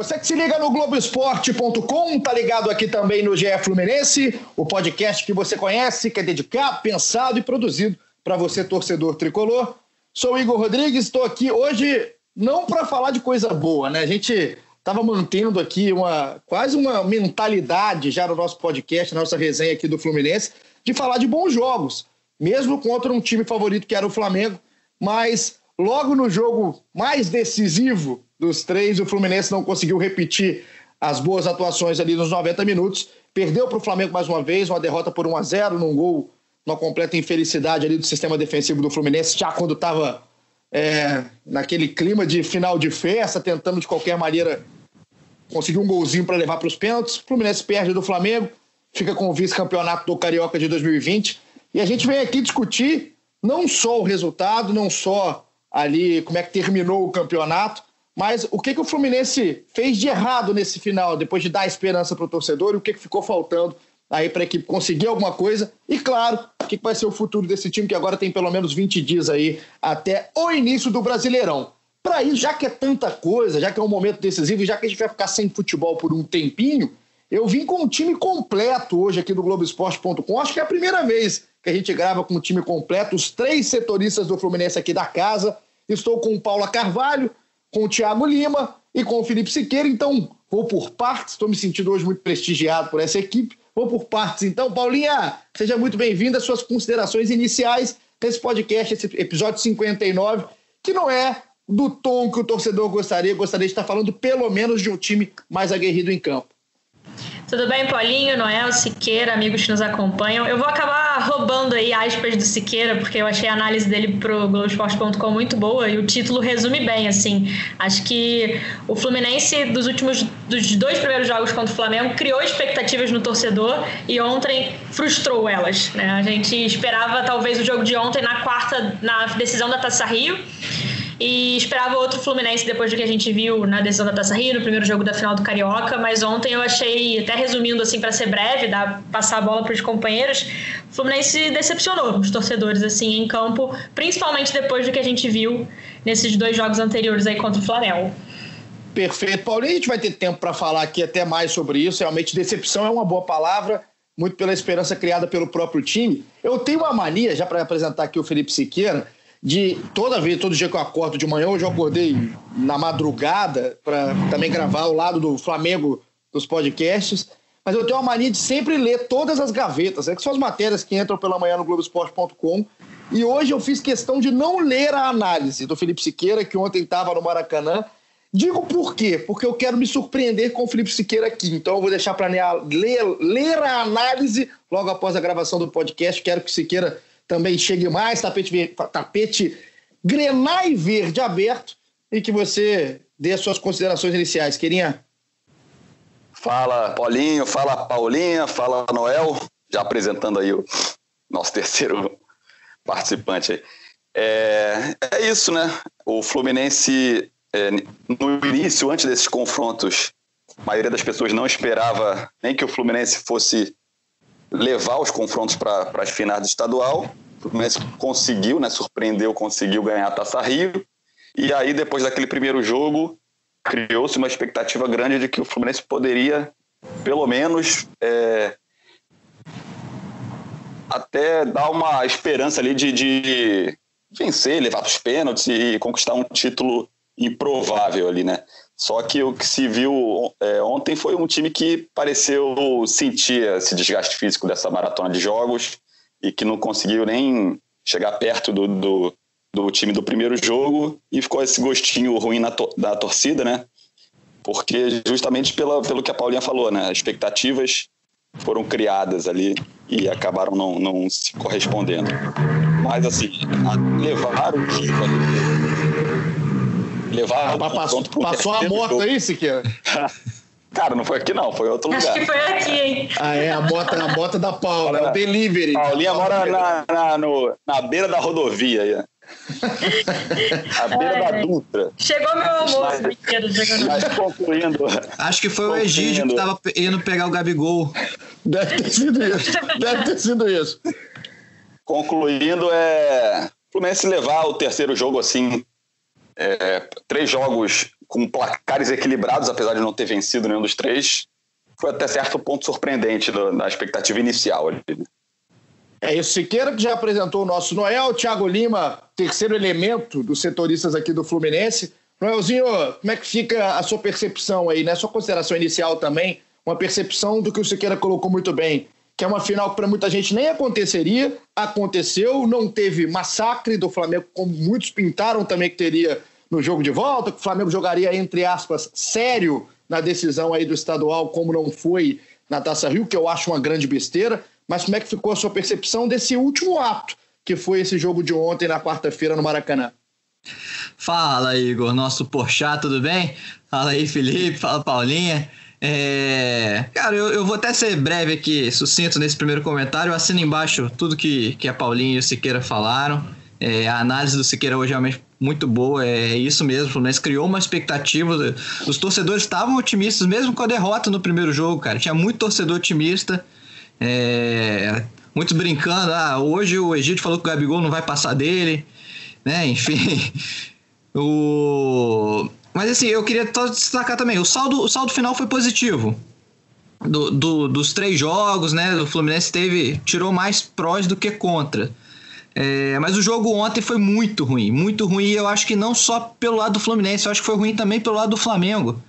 Você que se liga no Globoesporte.com, tá ligado aqui também no GE Fluminense, o podcast que você conhece, que é dedicado, pensado e produzido para você, torcedor tricolor. Sou Igor Rodrigues, estou aqui hoje não para falar de coisa boa, né? A gente estava mantendo aqui uma quase uma mentalidade já no nosso podcast, na nossa resenha aqui do Fluminense, de falar de bons jogos, mesmo contra um time favorito que era o Flamengo, mas logo no jogo mais decisivo dos três, o Fluminense não conseguiu repetir as boas atuações ali nos 90 minutos. Perdeu para o Flamengo mais uma vez, uma derrota por 1 a 0 num gol, uma completa infelicidade ali do sistema defensivo do Fluminense, já quando estava é, naquele clima de final de festa, tentando de qualquer maneira conseguir um golzinho para levar para os pênaltis. O Fluminense perde do Flamengo, fica com o vice-campeonato do Carioca de 2020. E a gente vem aqui discutir não só o resultado, não só ali como é que terminou o campeonato, mas o que, que o Fluminense fez de errado nesse final, depois de dar esperança para o torcedor, e o que, que ficou faltando aí para a equipe conseguir alguma coisa? E claro, o que, que vai ser o futuro desse time, que agora tem pelo menos 20 dias aí até o início do Brasileirão. Para isso, já que é tanta coisa, já que é um momento decisivo, já que a gente vai ficar sem futebol por um tempinho, eu vim com um time completo hoje aqui do Globoesporte.com. Acho que é a primeira vez que a gente grava com um time completo, os três setoristas do Fluminense aqui da casa. Estou com o Paula Carvalho, com o Thiago Lima e com o Felipe Siqueira. Então, vou por partes. Estou me sentindo hoje muito prestigiado por essa equipe. Vou por partes, então. Paulinha, seja muito bem-vinda. Suas considerações iniciais nesse podcast, esse episódio 59, que não é do tom que o torcedor gostaria. Gostaria de estar falando pelo menos de um time mais aguerrido em campo. Tudo bem, Paulinho, Noel, Siqueira, amigos que nos acompanham. Eu vou acabar roubando aí aspas do Siqueira, porque eu achei a análise dele pro Globoesporte.com muito boa e o título resume bem, assim. Acho que o Fluminense, dos últimos dos dois primeiros jogos contra o Flamengo, criou expectativas no torcedor e ontem frustrou elas. Né? A gente esperava talvez o jogo de ontem na quarta, na decisão da Taça Rio e esperava outro Fluminense depois do que a gente viu na decisão da Taça Rio, no primeiro jogo da final do Carioca, mas ontem eu achei, até resumindo assim para ser breve, dar, passar a bola para os companheiros, o Fluminense decepcionou os torcedores assim em campo, principalmente depois do que a gente viu nesses dois jogos anteriores aí contra o Flamengo. Perfeito, Paulinho, a gente vai ter tempo para falar aqui até mais sobre isso. Realmente, decepção é uma boa palavra, muito pela esperança criada pelo próprio time. Eu tenho uma mania, já para apresentar aqui o Felipe Siqueira, de toda vez, todo dia que eu acordo de manhã, hoje eu acordei na madrugada para também gravar ao lado do Flamengo dos podcasts, mas eu tenho uma mania de sempre ler todas as gavetas, é que são as matérias que entram pela manhã no Globoesporte.com. E hoje eu fiz questão de não ler a análise do Felipe Siqueira, que ontem estava no Maracanã. Digo por quê? Porque eu quero me surpreender com o Felipe Siqueira aqui. Então eu vou deixar para ler, ler a análise logo após a gravação do podcast. Quero que Siqueira também chegue mais, tapete, tapete grenai verde aberto e que você dê as suas considerações iniciais. Querinha? Fala Paulinho, fala Paulinha, fala Noel, já apresentando aí o nosso terceiro participante. É, é isso, né? O Fluminense, é, no início, antes desses confrontos, a maioria das pessoas não esperava nem que o Fluminense fosse levar os confrontos para as finais do estadual. O Fluminense conseguiu, né, surpreendeu, conseguiu ganhar a Taça Rio. E aí, depois daquele primeiro jogo, criou-se uma expectativa grande de que o Fluminense poderia, pelo menos, é, até dar uma esperança ali de, de vencer, levar os pênaltis e conquistar um título improvável ali, né? Só que o que se viu é, ontem foi um time que pareceu sentir esse desgaste físico dessa maratona de jogos e que não conseguiu nem chegar perto do, do, do time do primeiro jogo e ficou esse gostinho ruim na to, da torcida, né? Porque justamente pela, pelo que a Paulinha falou, né? As expectativas foram criadas ali e acabaram não, não se correspondendo. Mas, assim, levar o time levar ah, passou, passou a moto aí, Siqueira? Cara, não foi aqui não, foi em outro Acho lugar. Acho que foi aqui, hein? Ah, é, a moto, a moto da Paula, é o delivery. Paulinha mora na, na, no, na beira da rodovia aí. A beira é, da Dutra. Chegou meu almoço, mas, mas concluindo. Acho que foi o Egídio que tava indo pegar o Gabigol. Deve ter sido isso. Deve ter sido isso. Concluindo, é. O Fluminense levar o terceiro jogo assim. É, três jogos com placares equilibrados, apesar de não ter vencido nenhum dos três, foi até certo ponto surpreendente da expectativa inicial. Ali. Né? É isso, Siqueira, que já apresentou o nosso Noel, Thiago Lima, terceiro elemento dos setoristas aqui do Fluminense. Noelzinho, como é que fica a sua percepção aí, né? Sua consideração inicial também, uma percepção do que o Siqueira colocou muito bem, que é uma final que para muita gente nem aconteceria, aconteceu, não teve massacre do Flamengo, como muitos pintaram também que teria no jogo de volta, que o Flamengo jogaria, entre aspas, sério na decisão aí do estadual, como não foi na Taça Rio, que eu acho uma grande besteira. Mas como é que ficou a sua percepção desse último ato, que foi esse jogo de ontem, na quarta-feira, no Maracanã? Fala, Igor, nosso Porchá, tudo bem? Fala aí, Felipe, fala, Paulinha. É... Cara, eu, eu, vou até ser breve aqui, sucinto nesse primeiro comentário. Eu assino embaixo tudo que, que a Paulinha e o Siqueira falaram. É, a análise do Siqueira hoje é realmente muito boa, é isso mesmo. O Fluminense criou uma expectativa. Os torcedores estavam otimistas, mesmo com a derrota no primeiro jogo, cara. Tinha muito torcedor otimista. É, muitos brincando, ah, hoje o Egito falou que o Gabigol não vai passar dele, né? Enfim. o... Mas assim, eu queria destacar também, o saldo, o saldo final foi positivo. Do, do, dos três jogos, né? O Fluminense teve, tirou mais prós do que contra. É, mas o jogo ontem foi muito ruim, muito ruim. Eu acho que não só pelo lado do Fluminense, eu acho que foi ruim também pelo lado do Flamengo.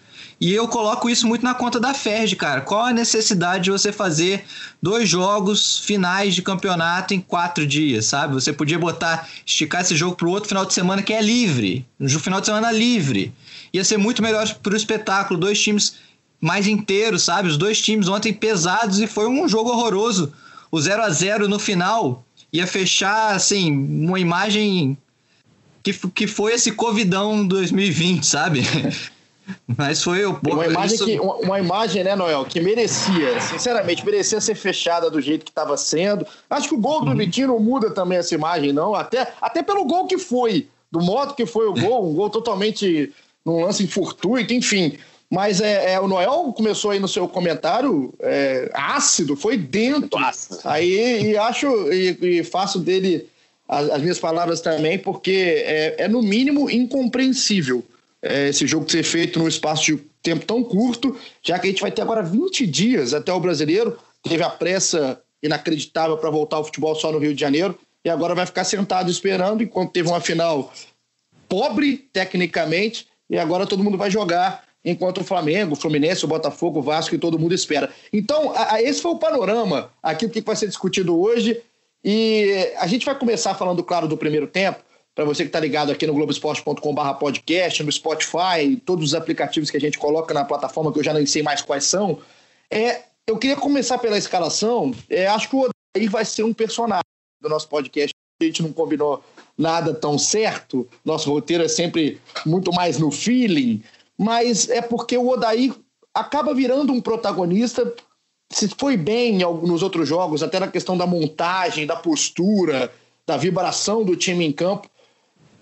E eu coloco isso muito na conta da Ferdi, cara. Qual a necessidade de você fazer dois jogos finais de campeonato em quatro dias, sabe? Você podia botar, esticar esse jogo para o outro final de semana que é livre, um final de semana livre. Ia ser muito melhor para o espetáculo, dois times mais inteiros, sabe? Os dois times ontem pesados e foi um jogo horroroso. O 0 a 0 no final ia fechar, assim, uma imagem que, que foi esse Covidão 2020, sabe? Mas foi o uma imagem isso... que uma, imagem, né, Noel, que merecia, sinceramente, merecia ser fechada do jeito que estava sendo. Acho que o gol do uhum. Vitinho não muda também essa imagem, não. Até, até pelo gol que foi, do modo que foi o gol, um gol totalmente num lance fortuito, enfim. Mas é, é, o Noel começou aí no seu comentário é, ácido, foi dentro. Ácido. Aí e acho e, e faço dele as, as, minhas palavras também, porque é, é no mínimo incompreensível é, esse jogo ser feito num espaço de tempo tão curto, já que a gente vai ter agora 20 dias até o brasileiro. Teve a pressa inacreditável para voltar ao futebol só no Rio de Janeiro e agora vai ficar sentado esperando enquanto teve uma final pobre tecnicamente e agora todo mundo vai jogar enquanto o Flamengo, o Fluminense, o Botafogo, o Vasco e todo mundo espera. Então, a, a, esse foi o panorama aqui, o que vai ser discutido hoje. E a gente vai começar falando, claro, do primeiro tempo. Para você que está ligado aqui no globesport.com.br podcast, no Spotify, todos os aplicativos que a gente coloca na plataforma, que eu já nem sei mais quais são. É, eu queria começar pela escalação. É, acho que o Odair vai ser um personagem do nosso podcast. A gente não combinou nada tão certo. Nosso roteiro é sempre muito mais no feeling mas é porque o Odair acaba virando um protagonista. Se foi bem nos outros jogos, até na questão da montagem, da postura, da vibração do time em campo,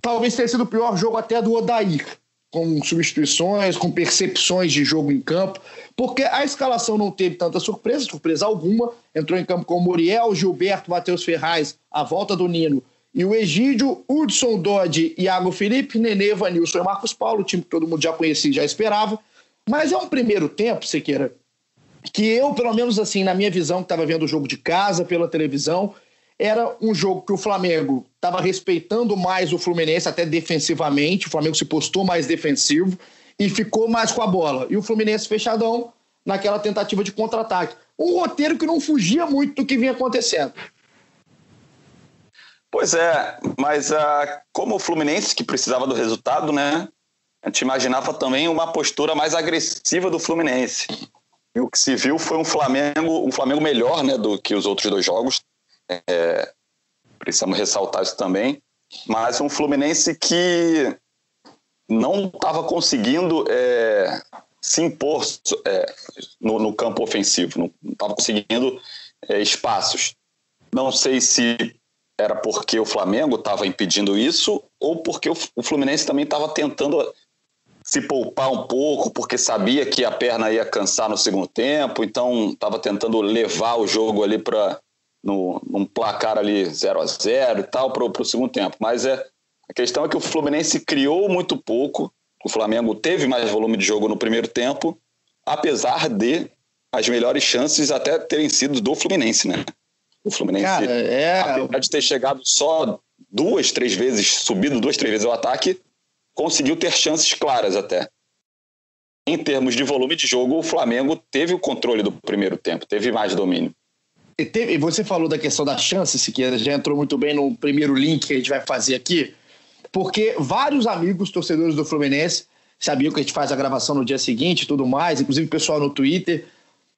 talvez tenha sido o pior jogo até do Odair, com substituições, com percepções de jogo em campo, porque a escalação não teve tanta surpresa, surpresa alguma. Entrou em campo com Muriel, Gilberto, Matheus Ferraz, a volta do Nino e o Egídio, Hudson Dodge, Iago Felipe, Nenê, Vanilson e Marcos Paulo, o time que todo mundo já conhecia e já esperava. Mas é um primeiro tempo, Sequeira, que eu, pelo menos assim, na minha visão, que estava vendo o jogo de casa pela televisão, era um jogo que o Flamengo estava respeitando mais o Fluminense, até defensivamente. O Flamengo se postou mais defensivo e ficou mais com a bola. E o Fluminense fechadão naquela tentativa de contra-ataque. Um roteiro que não fugia muito do que vinha acontecendo. Pois é, mas uh, como o Fluminense que precisava do resultado, né? A gente imaginava também uma postura mais agressiva do Fluminense. E o que se viu foi um Flamengo, um Flamengo melhor, né, do que os outros dois jogos. É, precisamos ressaltar isso também. Mas um Fluminense que não estava conseguindo é, se impor é, no, no, campo ofensivo, não estava conseguindo é, espaços. Não sei se era porque o Flamengo estava impedindo isso ou porque o Fluminense também estava tentando se poupar um pouco, porque sabia que a perna ia cansar no segundo tempo, então estava tentando levar o jogo ali para num placar ali 0 a 0 e tal para o segundo tempo. Mas é, a questão é que o Fluminense criou muito pouco, o Flamengo teve mais volume de jogo no primeiro tempo, apesar de as melhores chances até terem sido do Fluminense, né? O Fluminense, Cara, é... apesar de ter chegado só duas, três vezes, subido duas, três vezes o ataque, conseguiu ter chances claras até. Em termos de volume de jogo, o Flamengo teve o controle do primeiro tempo, teve mais domínio. E, teve, você falou da questão da chance, Siqueira, já entrou muito bem no primeiro link que a gente vai fazer aqui, porque vários amigos torcedores do Fluminense sabiam que a gente faz a gravação no dia seguinte e tudo mais, inclusive o pessoal no Twitter,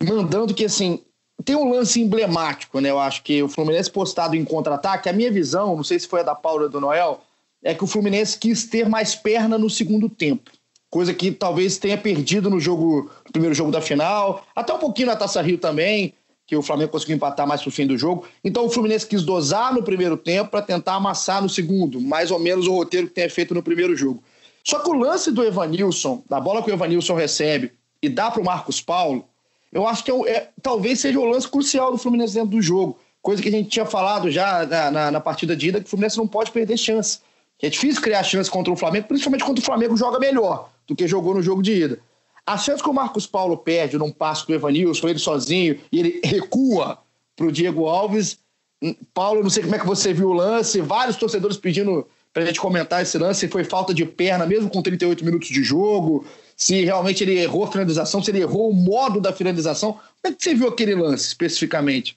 mandando que, assim, tem um lance emblemático, né? Eu acho que o Fluminense postado em contra-ataque, a minha visão, não sei se foi a da Paula do Noel, é que o Fluminense quis ter mais perna no segundo tempo. Coisa que talvez tenha perdido no jogo, no primeiro jogo da final, até um pouquinho na Taça Rio também, que o Flamengo conseguiu empatar mais pro fim do jogo. Então o Fluminense quis dosar no primeiro tempo para tentar amassar no segundo, mais ou menos o roteiro que tenha feito no primeiro jogo. Só que o lance do Evanilson, da bola que o Evanilson recebe e dá para o Marcos Paulo, eu acho que é, é, talvez seja o lance crucial do Fluminense dentro do jogo. Coisa que a gente tinha falado já na, na, na partida de ida, que o Fluminense não pode perder chance. É difícil criar chance contra o Flamengo, principalmente quando o Flamengo joga melhor do que jogou no jogo de ida. A chance que o Marcos Paulo perde num passo do Evanilson, ele sozinho, e ele recua para o Diego Alves. Hum, Paulo, não sei como é que você viu o lance, vários torcedores pedindo para a gente comentar esse lance, foi falta de perna mesmo com 38 minutos de jogo, se realmente ele errou a finalização, se ele errou o modo da finalização. Como é que você viu aquele lance especificamente?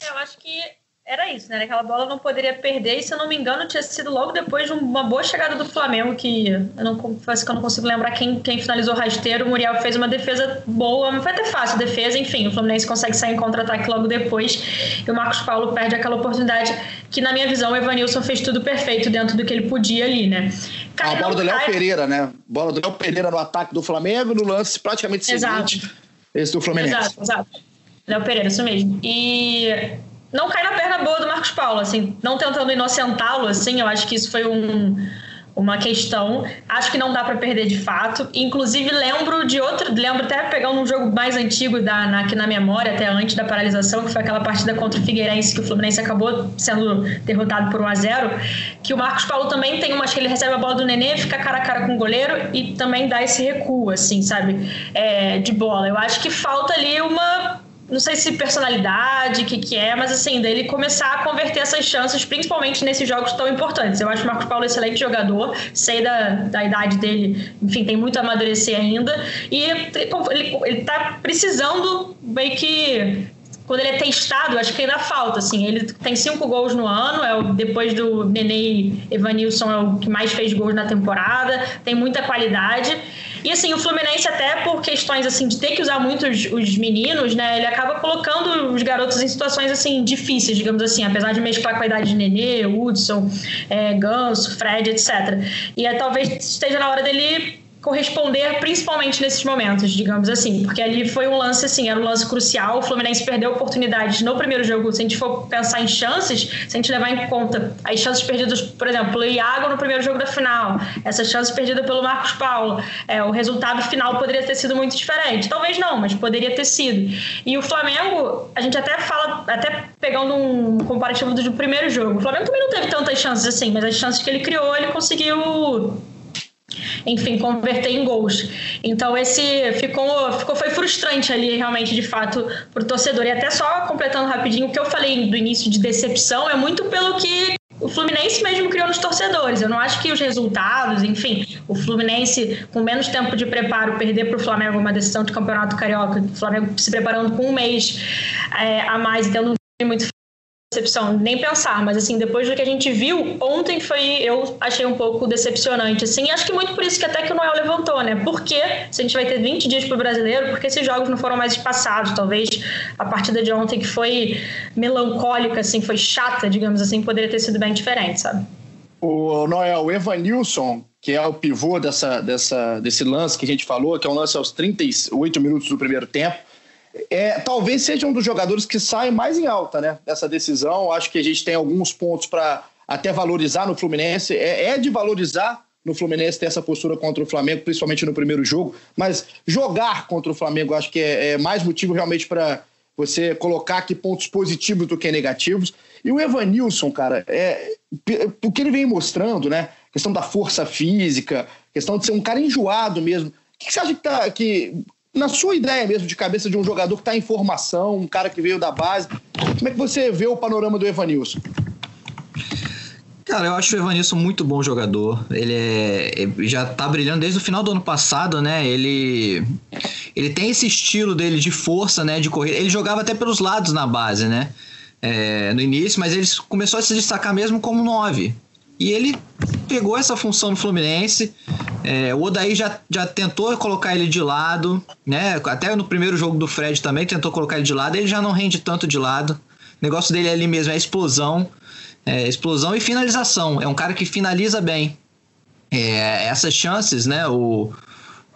Eu acho que era isso, né? Aquela bola não poderia perder, e se eu não me engano, tinha sido logo depois de uma boa chegada do Flamengo, que eu não confesso que eu não consigo lembrar quem, quem finalizou rasteiro. O Muriel fez uma defesa boa, mas foi até fácil defesa, enfim, o Fluminense consegue sair em contra-ataque logo depois, e o Marcos Paulo perde aquela oportunidade que, na minha visão, o Evanilson fez tudo perfeito dentro do que ele podia ali, né? A bola do Léo. Pereira, né? Bola do Léo Pereira no ataque do Flamengo, no lance praticamente seguinte, exato. esse do Fluminense. Exato, exato. Léo Pereira, isso mesmo. E não cai na perna boa do Marcos Paulo, assim, não tentando inocentá-lo, assim, eu acho que isso foi um, uma questão. Acho que não dá para perder de fato. Inclusive, lembro de outro, lembro até pegando um jogo mais antigo da, na, aqui na memória, até antes da paralisação, que foi aquela partida contra o Figueirense, que o Fluminense acabou sendo derrotado por 1 a 0 que o Marcos Paulo também tem uma, acho que ele recebe a bola do Nenê, fica cara a cara com o goleiro e também dá esse recuo, assim, sabe, é, de bola. Eu acho que falta ali uma não sei se personalidade, o que, que é, mas assim, dele começar a converter essas chances, principalmente nesses jogos tão importantes. Eu acho o Marcos Paulo excelente jogador, sei da, da idade dele, enfim, tem muito a amadurecer ainda, e ele, ele tá precisando meio que quando ele é testado, acho que ainda falta, assim, ele tem cinco gols no ano, é o, depois do Nenê Evanilson é o que mais fez gols na temporada, tem muita qualidade, e assim, o Fluminense, até por questões assim de ter que usar muito os, os, meninos, né? Ele acaba colocando os garotos em situações assim difíceis, digamos assim, apesar de mesclar com a idade de Nenê, Hudson, é, Ganso, Fred, etc. E é, talvez esteja na hora dele corresponder principalmente nesses momentos, digamos assim, porque ali foi um lance assim, era um lance crucial, o Fluminense perdeu oportunidades no primeiro jogo, se a gente for pensar em chances, se a gente levar em conta as chances perdidas, por exemplo, pelo Iago no primeiro jogo da final, essas chances perdidas pelo Marcos Paulo, é, o resultado final poderia ter sido muito diferente, talvez não, mas poderia ter sido. E o Flamengo, a gente até fala, até pegando um comparativo do primeiro jogo, o Flamengo também não teve tantas chances assim, mas as chances que ele criou, ele conseguiu enfim, converter em gols. Então esse ficou, ficou foi frustrante ali realmente de fato para o torcedor. E até só completando rapidinho o que eu falei do início de decepção é muito pelo que o Fluminense mesmo criou nos torcedores. Eu não acho que os resultados, enfim, o Fluminense com menos tempo de preparo perder para o Flamengo uma decisão de campeonato carioca, o Flamengo se preparando com um mês é, a mais e tendo muito decepção, nem pensar, mas assim, depois do que a gente viu, ontem foi, eu achei um pouco decepcionante, assim, e acho que muito por isso que até que o Noel levantou, né? Porque se a gente vai ter 20 dias pro brasileiro, porque esses jogos não foram mais espaçados, talvez a partida de ontem que foi melancólica, assim, foi chata, digamos assim, poderia ter sido bem diferente, sabe? O Noel, Evanilson, que é o pivô dessa, dessa, desse lance que a gente falou, que é um lance aos 38 minutos do primeiro tempo. É, talvez seja um dos jogadores que sai mais em alta né, dessa decisão. Acho que a gente tem alguns pontos para até valorizar no Fluminense. É, é, de valorizar no Fluminense ter essa postura contra o Flamengo, principalmente no primeiro jogo. Mas jogar contra o Flamengo, acho que é, é mais motivo realmente para você colocar aqui pontos positivos do que negativos. E o Evanilson, cara, é, o que ele vem mostrando, né? questão da força física, questão de ser um cara enjoado mesmo. O que você acha que, tá, que na sua ideia mesmo de cabeça de um jogador que está em formação, um cara que veio da base, como é que você vê o panorama do Evanilson? Cara, eu acho o Evanilson muito bom jogador. Ele é, já tá brilhando desde o final do ano passado, né? Ele ele tem esse estilo dele de força, né? De corrida. Ele jogava até pelos lados na base, né? É, no início, mas ele começou a se destacar mesmo como nove. E ele pegou essa função no Fluminense. É, o Odaí já, já tentou colocar ele de lado, né? Até no primeiro jogo do Fred também tentou colocar ele de lado. Ele já não rende tanto de lado. O negócio dele ali mesmo é explosão. É, explosão e finalização. É um cara que finaliza bem. É, essas chances, né? O,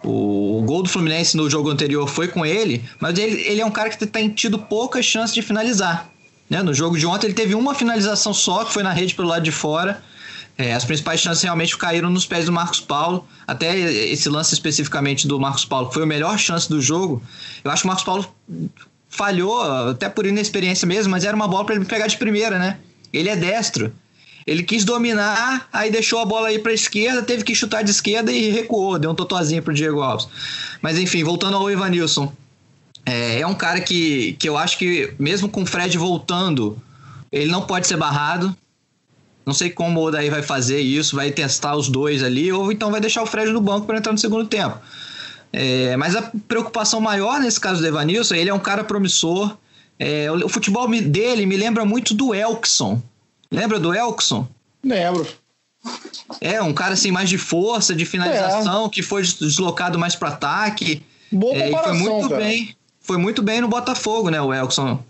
o, o, gol do Fluminense no jogo anterior foi com ele, mas ele, ele é um cara que tem tido poucas chances de finalizar. Né? No jogo de ontem ele teve uma finalização só, que foi na rede pelo lado de fora. É, as principais chances realmente caíram nos pés do Marcos Paulo. Até esse lance especificamente do Marcos Paulo, que foi a melhor chance do jogo. Eu acho que o Marcos Paulo falhou, até por inexperiência mesmo, mas era uma bola para ele pegar de primeira, né? Ele é destro. Ele quis dominar, aí deixou a bola aí para a esquerda, teve que chutar de esquerda e recuou, deu um totozinho pro Diego Alves. Mas enfim, voltando ao Ivanilson. É, é um cara que, que eu acho que, mesmo com o Fred voltando, ele não pode ser barrado. Não sei como o daí vai fazer isso, vai testar os dois ali, ou então vai deixar o Fred no banco para entrar no segundo tempo. É, mas a preocupação maior nesse caso do Evanilson, ele é um cara promissor. É, o, futebol dele me lembra muito do Elkson. Lembra do Elkson? Lembro. É, um cara assim mais de força, de finalização, é. que foi deslocado mais para ataque. Boa é, foi muito cara. bem. Foi muito bem no Botafogo, né, o Elkson.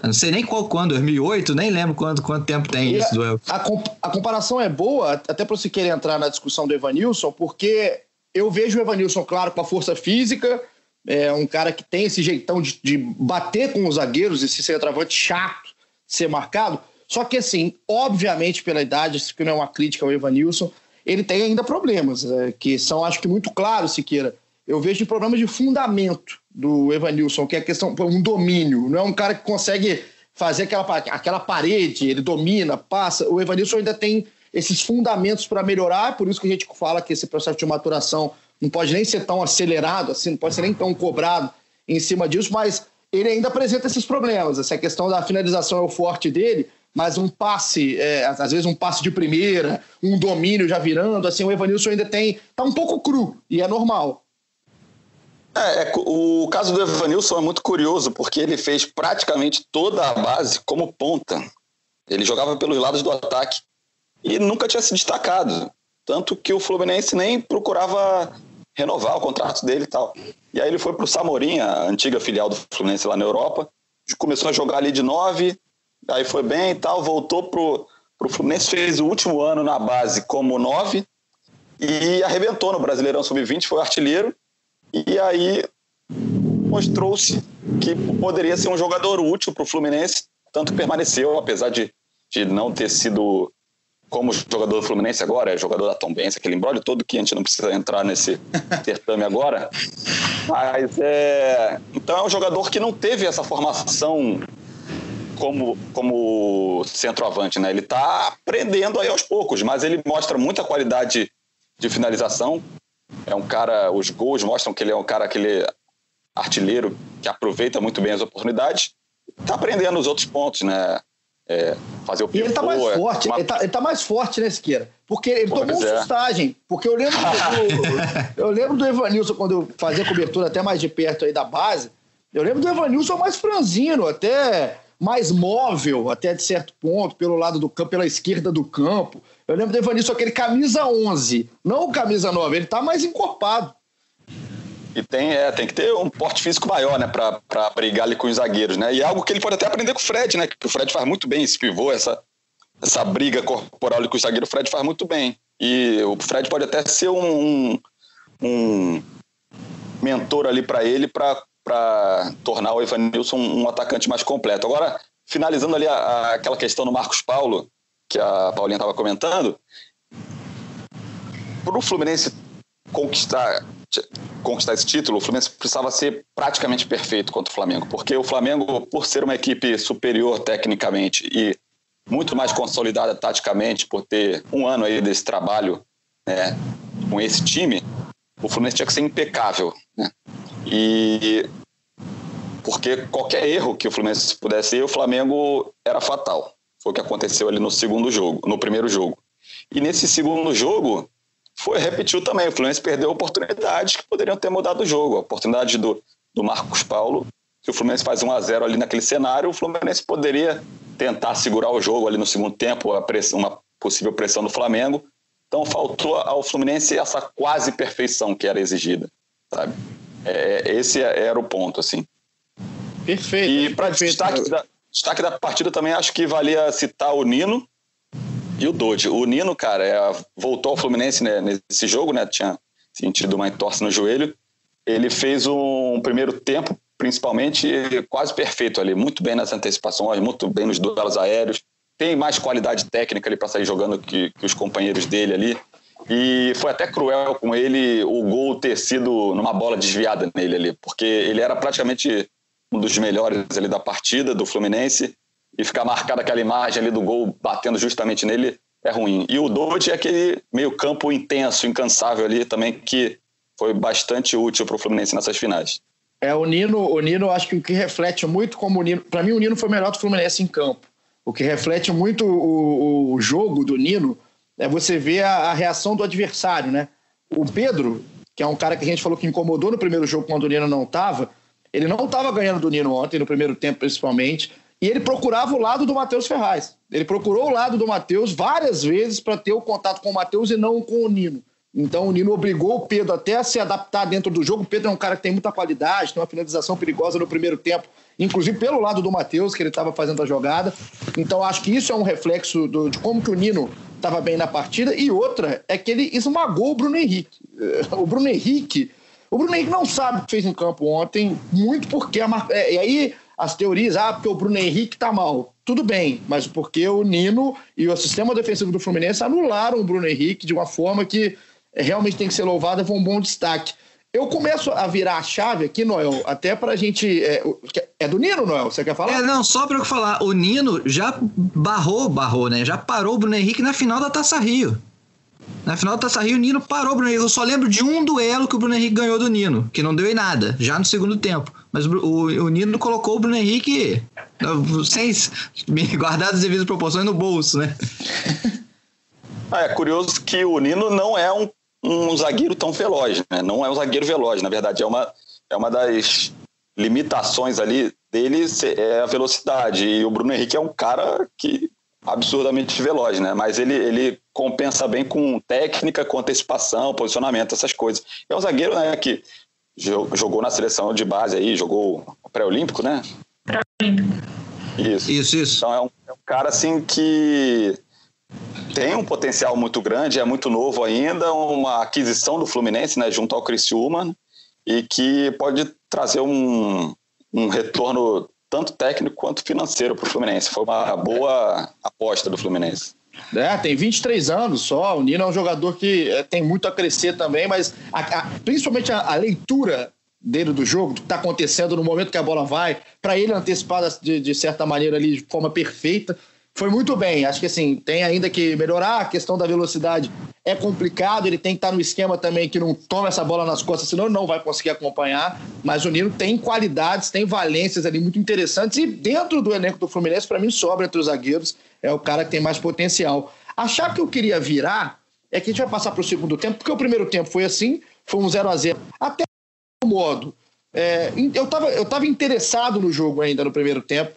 Eu não sei nem qual quando, 2008, nem lembro quanto, quanto tempo tem e isso do Elkson. A, a comparação é boa, até para você querer entrar na discussão do Evanilson, porque eu vejo o Evanilson, claro, com a força física, é um cara que tem esse jeitão de, de bater com os zagueiros, esse centroavante chato de ser marcado. Só que, assim, obviamente, pela idade, isso que não é uma crítica ao Evanilson, ele tem ainda problemas, é, que são, acho que, muito claros, Siqueira. Eu vejo problemas de fundamento do Evanilson, que é questão um domínio, não é um cara que consegue fazer aquela, aquela parede, ele domina, passa. O Evanilson ainda tem esses fundamentos para melhorar, por isso que a gente fala que esse processo de maturação não pode nem ser tão acelerado, assim, não pode ser nem tão cobrado em cima disso, mas ele ainda apresenta esses problemas. Essa questão da finalização é o forte dele, mas um passe, é, às vezes um passe de primeira, um domínio já virando, assim, o Evanilson ainda tem. tá um pouco cru, e é normal. É, é, o caso do Evanilson é muito curioso, porque ele fez praticamente toda a base como ponta. Ele jogava pelos lados do ataque e nunca tinha se destacado. Tanto que o Fluminense nem procurava renovar o contrato dele e tal. E aí ele foi para o Samorim, a antiga filial do Fluminense lá na Europa, começou a jogar ali de nove, aí foi bem e tal, voltou pro, pro Fluminense, fez o último ano na base como nove e arrebentou no Brasileirão Sub-20, foi artilheiro e aí mostrou-se que poderia ser um jogador útil para o Fluminense, tanto permaneceu, apesar de, de não ter sido como jogador do Fluminense agora, é jogador da Tombense, aquele embrólio todo que a gente não precisa entrar nesse certame agora. Mas é. Então é um jogador que não teve essa formação como, como centroavante, né? Ele está aprendendo aí aos poucos, mas ele mostra muita qualidade de finalização, é um cara, os gols mostram que ele é um cara aquele artilheiro que aproveita muito bem as oportunidades. Tá aprendendo os outros pontos, né? É, fazer o pivô. E ele tá mais é, forte, uma... ele, tá, ele tá mais forte, né, Siqueira? Porque ele tomou uma é. sustagem. Porque eu lembro, do, eu lembro do Evanilson, quando eu fazia cobertura até mais de perto aí da base, eu lembro do Evanilson mais franzino, até mais móvel, até de certo ponto, pelo lado do campo, pela esquerda do campo. Eu lembro do Evanilson, aquele camisa 11, não o camisa 9, ele tá mais encorpado. E tem, é, tem que ter um porte físico maior, né, pra, pra brigar ali com os zagueiros, né? E é algo que ele pode até aprender com o Fred, né? Que o Fred faz muito bem esse pivô, essa, essa briga corporal ali com o zagueiro, o Fred faz muito bem. E o Fred pode até ser um, um, um mentor ali para ele para tornar o Evanilson um, um atacante mais completo. Agora, finalizando ali a, a, aquela questão do Marcos Paulo, que a Paulinha estava comentando, para o Fluminense conquistar, conquistar esse título, o Fluminense precisava ser praticamente perfeito contra o Flamengo, porque o Flamengo, por ser uma equipe superior tecnicamente e muito mais consolidada taticamente, por ter um ano aí desse trabalho né, com esse time, o Fluminense tinha que ser impecável. Né? E porque qualquer erro que o Fluminense pudesse ir, o Flamengo era fatal. Foi o que aconteceu ali no segundo jogo, no primeiro jogo. E nesse segundo jogo, foi repetiu também. O Fluminense perdeu oportunidades que poderiam ter mudado o jogo. A oportunidade do, do Marcos Paulo, se o Fluminense faz 1 a 0 ali naquele cenário, o Fluminense poderia tentar segurar o jogo ali no segundo tempo, pressão, uma possível pressão do Flamengo. Então faltou ao Fluminense essa quase perfeição que era exigida, sabe? É, esse era o ponto, assim. Perfeito. E para destaque da, destaque da partida também acho que valia citar o Nino, e o Dodge. O Nino, cara, é, voltou ao Fluminense né, nesse jogo, né? Tinha sentido uma entorse no joelho. Ele fez um primeiro tempo, principalmente, quase perfeito ali. Muito bem nas antecipações, muito bem nos duelos aéreos. Tem mais qualidade técnica ali para sair jogando que, que os companheiros dele ali. E foi até cruel com ele o gol ter sido numa bola desviada nele ali, porque ele era praticamente um dos melhores ali da partida do Fluminense e ficar marcada aquela imagem ali do gol batendo justamente nele é ruim. E o Dodge é aquele meio campo intenso, incansável ali também, que foi bastante útil para o Fluminense nessas finais. É, o Nino, o Nino, acho que o que reflete muito como o Nino. Para mim, o Nino foi melhor do Fluminense em campo. O que reflete muito o, o jogo do Nino é você ver a, a, reação do adversário, né? O Pedro, que é um cara que a gente falou que incomodou no primeiro jogo quando o Nino não estava, ele não estava ganhando do Nino ontem, no primeiro tempo principalmente. E ele procurava o lado do Matheus Ferraz. Ele procurou o lado do Matheus várias vezes para ter o contato com o Matheus e não com o Nino. Então o Nino obrigou o Pedro até a se adaptar dentro do jogo. O Pedro é um cara que tem muita qualidade, tem uma finalização perigosa no primeiro tempo, inclusive pelo lado do Matheus, que ele estava fazendo a jogada. Então acho que isso é um reflexo do, de como que o Nino estava bem na partida. E outra é que ele esmagou o Bruno Henrique. O Bruno Henrique. O Bruno Henrique não sabe o que fez em campo ontem, muito porque a mar... é, e aí as teorias, ah, porque o Bruno Henrique tá mal. Tudo bem, mas porque o Nino e o sistema defensivo do Fluminense anularam o Bruno Henrique de uma forma que realmente tem que ser louvada, foi um bom destaque. Eu começo a virar a chave aqui, Noel, até para a gente. É, é, do Nino, Noel? Você quer falar? É, não, só para eu falar. O Nino já barrou, barrou, né? Já parou o Bruno Henrique na final da Taça Rio. Na final da Taça Rio, o Nino parou o Bruno Henrique. Eu só lembro de um duelo que o Bruno Henrique ganhou do Nino, que não deu em nada, já no segundo tempo. Mas o, o, Nino colocou o Bruno Henrique sem guardar as devidas proporções no bolso, né? Ah, é curioso que o Nino não é um, um zagueiro tão veloz, né? Não é um zagueiro veloz, na verdade, é uma, é uma das limitações ali dele é a velocidade. E o Bruno Henrique é um cara que absurdamente veloz, né? Mas ele, ele compensa bem com técnica, com antecipação, posicionamento, essas coisas. É um zagueiro, né, que jogou na seleção de base aí, jogou pré-olímpico, né? Pré-olímpico. Isso. Isso, isso. Então é um, é um, cara assim que tem um potencial muito grande, é muito novo ainda, uma aquisição do Fluminense, né, junto ao Criciúma, e que pode trazer um, um retorno tanto técnico quanto financeiro para o Fluminense. Foi uma boa aposta do Fluminense. É, tem 23 anos só. O Nino é um jogador que é, tem muito a crescer também, mas a, a, principalmente a, a, leitura dele do jogo, do que está acontecendo no momento que a bola vai, para ele antecipar de, de certa maneira ali de forma perfeita foi muito bem. Acho que assim, tem ainda que melhorar. A questão da velocidade é complicado. Ele tem que estar no esquema também que não toma essa bola nas costas, senão não vai conseguir acompanhar. Mas o Nino tem qualidades, tem valências ali muito interessantes. E dentro do elenco do Fluminense, para mim, sobra entre os zagueiros. É o cara que tem mais potencial. Achar que eu queria virar é que a gente vai passar para o segundo tempo, porque o primeiro tempo foi assim, foi um 0 a 0 Até o modo. É, eu estava eu tava interessado no jogo ainda no primeiro tempo.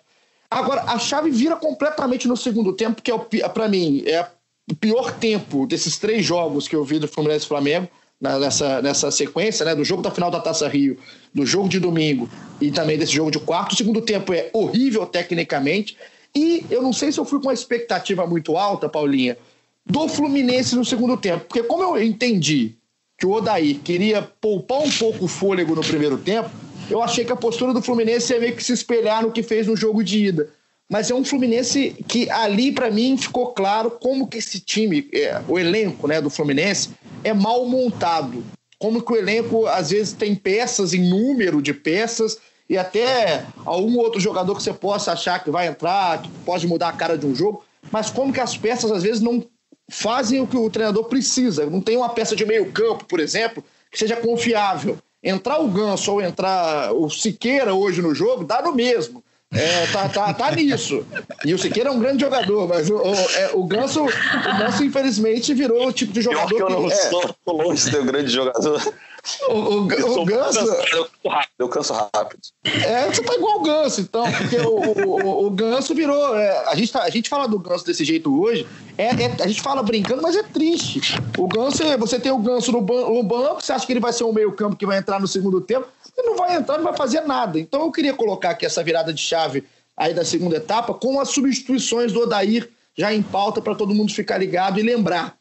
Agora, a chave vira completamente no segundo tempo, que é, para mim, é o pior tempo desses três jogos que eu vi do Fluminense e Flamengo, nessa, nessa sequência, né? Do jogo da final da Taça Rio, do jogo de domingo e também desse jogo de quarto. O segundo tempo é horrível tecnicamente. E eu não sei se eu fui com uma expectativa muito alta, Paulinha, do Fluminense no segundo tempo. Porque como eu entendi que o Odair queria poupar um pouco o fôlego no primeiro tempo, eu achei que a postura do Fluminense ia meio que se espelhar no que fez no jogo de ida. Mas é um Fluminense que ali, para mim, ficou claro como que esse time, é, o elenco né, do Fluminense, é mal montado. Como que o elenco, às vezes, tem peças em número de peças e até algum outro jogador que você possa achar que vai entrar, que pode mudar a cara de um jogo, mas como que as peças, às vezes, não fazem o que o treinador precisa. Não tem uma peça de meio campo, por exemplo, que seja confiável. Entrar o Ganso ou entrar o Siqueira hoje no jogo, dá no mesmo. É, tá, tá, tá nisso. E o Siqueira é um grande jogador, mas o, o, é, o, Ganso, o Ganso, infelizmente, virou o tipo de jogador. Pior que eu não que, sou, é, longe de ser um grande jogador. O, o, o, o Ganso. Eu, eu canso rápido. É, você tá igual o Ganso, então, porque o, o, o Ganso virou. É, a, gente tá, a gente fala do Ganso desse jeito hoje, é, é, a gente fala brincando, mas é triste. O Ganso, você tem o Ganso no, ban no banco, você acha que ele vai ser um meio-campo que vai entrar no segundo tempo, ele não vai entrar, não vai fazer nada. Então eu queria colocar aqui essa virada de chave aí da segunda etapa com as substituições do Odair já em pauta para todo mundo ficar ligado e lembrar.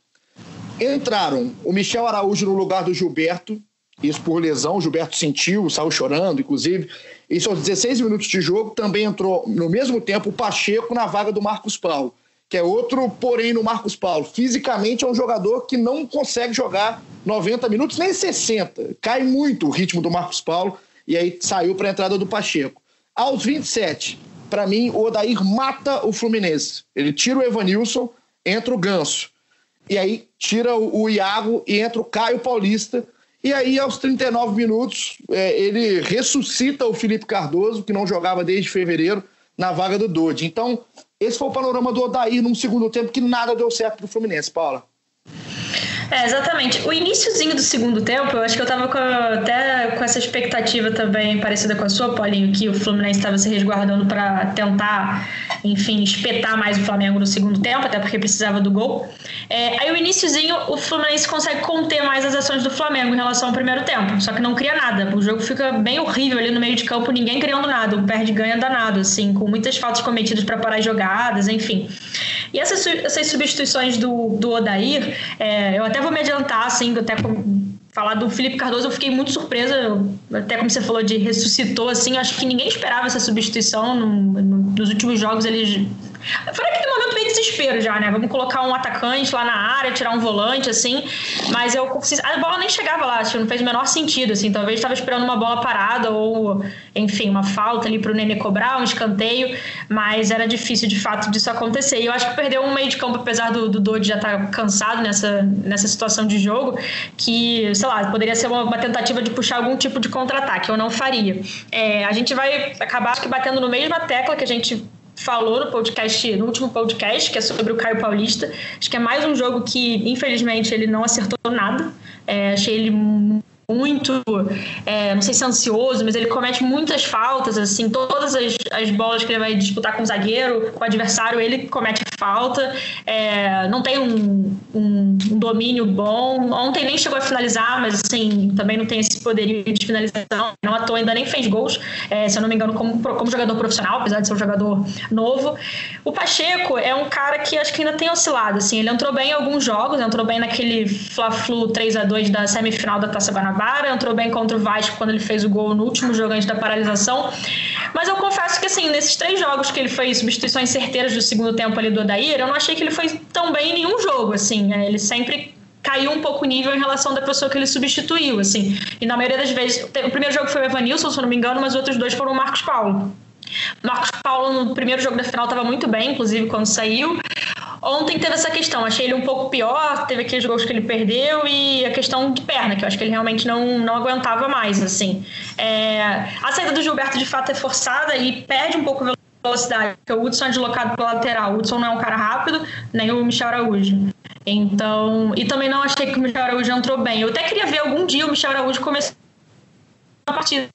Entraram o Michel Araújo no lugar do Gilberto, isso por lesão, o Gilberto sentiu, saiu chorando, inclusive. Isso aos 16 minutos de jogo, também entrou no mesmo tempo o Pacheco na vaga do Marcos Paulo, que é outro porém no Marcos Paulo. Fisicamente é um jogador que não consegue jogar 90 minutos, nem 60. Cai muito o ritmo do Marcos Paulo e aí saiu para a entrada do Pacheco. Aos 27, para mim, o Odair mata o Fluminense. Ele tira o Evanilson, entra o Ganso. E aí tira o Iago e entra o Caio Paulista e aí, aos 39 minutos, é, ele ressuscita o Felipe Cardoso, que não jogava desde fevereiro, na vaga do Dodi. Então, esse foi o panorama do Odair num segundo tempo que nada deu certo pro Fluminense, Paula. É, exatamente. O iníciozinho do segundo tempo, eu acho que eu tava com a, até com essa expectativa também parecida com a sua, Paulinho, que o Fluminense estava se resguardando para tentar, enfim, espetar mais o Flamengo no segundo tempo, até porque precisava do gol. É, aí o iníciozinho, o Fluminense consegue conter mais as ações do Flamengo em relação ao primeiro tempo, só que não cria nada. O jogo fica bem horrível ali no meio de campo, ninguém criando nada, o perde-ganha danado, assim, com muitas faltas cometidas para parar jogadas, enfim. E essas, essas substituições do, do Odair, é, eu até vou me adiantar, assim, até falar do Felipe Cardoso, eu fiquei muito surpresa, até como você falou de ressuscitou, assim, acho que ninguém esperava essa substituição. No, no, nos últimos jogos eles foi naquele momento meio desespero já, né? Vamos colocar um atacante lá na área, tirar um volante, assim. Mas eu a bola nem chegava lá, acho não fez o menor sentido, assim. Talvez estava esperando uma bola parada ou, enfim, uma falta ali para o Nenê cobrar, um escanteio. Mas era difícil, de fato, disso acontecer. E eu acho que perdeu um meio de campo, apesar do, do já estar tá cansado nessa, nessa situação de jogo, que, sei lá, poderia ser uma, uma tentativa de puxar algum tipo de contra-ataque. Eu não faria. É, a gente vai acabar, acho que, batendo no mesma tecla que a gente falou no podcast, no último podcast, que é sobre o Caio Paulista. Acho que é mais um jogo que, infelizmente, ele não acertou nada. É, achei ele muito, é, não sei se é ansioso, mas ele comete muitas faltas, assim, todas as, as bolas que ele vai disputar com o zagueiro, com o adversário, ele comete falta, é, não tem um, um, um, domínio bom, ontem nem chegou a finalizar, mas assim, também não tem esse poderio de finalização, não toa ainda nem fez gols, é, se eu não me engano, como, como jogador profissional, apesar de ser um jogador novo. O Pacheco é um cara que acho que ainda tem oscilado, assim, ele entrou bem em alguns jogos, entrou bem naquele Fla-Flu 3 a 2 da semifinal da Taça Guanabara, Guanabara, entrou bem contra o Vasco quando ele fez o gol no último jogo antes da paralisação. Mas eu confesso que, assim, nesses três jogos que ele fez substituições certeiras do segundo tempo ali do Odair, eu não achei que ele foi tão bem em nenhum jogo, assim. Né? Ele sempre caiu um pouco o nível em relação da pessoa que ele substituiu, assim. E na maioria das vezes, o primeiro jogo foi o Evanilson, se eu não me engano, mas os outros dois foram o Marcos Paulo. Marcos Paulo no primeiro jogo da final estava muito bem, inclusive quando saiu. Ontem teve essa questão, achei ele um pouco pior, teve aqueles gols que ele perdeu e a questão de perna, que eu acho que ele realmente não, não aguentava mais, assim. É, a saída do Gilberto de fato é forçada e perde um pouco velocidade, porque o Hudson é deslocado para lateral. O Hudson não é um cara rápido, nem o Michel Araújo. Então, e também não achei que o Michel Araújo entrou bem. Eu até queria ver algum dia o Michel Araújo começar a partida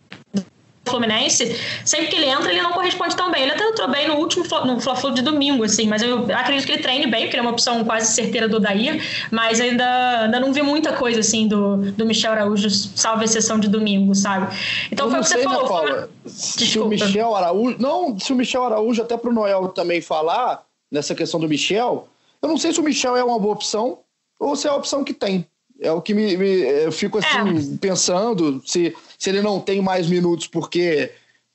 Fluminense, sempre que ele entra, ele não corresponde tão bem. Ele até entrou bem no último no Fla-Flu de domingo, assim, mas eu acredito que ele treine bem, porque ele é uma opção quase certeira do Dair, mas ainda, ainda não vi muita coisa, assim, do, do Michel Araújo, salvo exceção de domingo, sabe? Então eu foi o que você falou. Paula, se o Michel Araújo... Não, se o Michel Araújo, até pro Noel também falar, nessa questão do Michel, Eu não sei se o Michel é uma boa opção ou se é a opção que tem. É o que me, me eu fico assim é. pensando se, se ele não tem mais minutos porque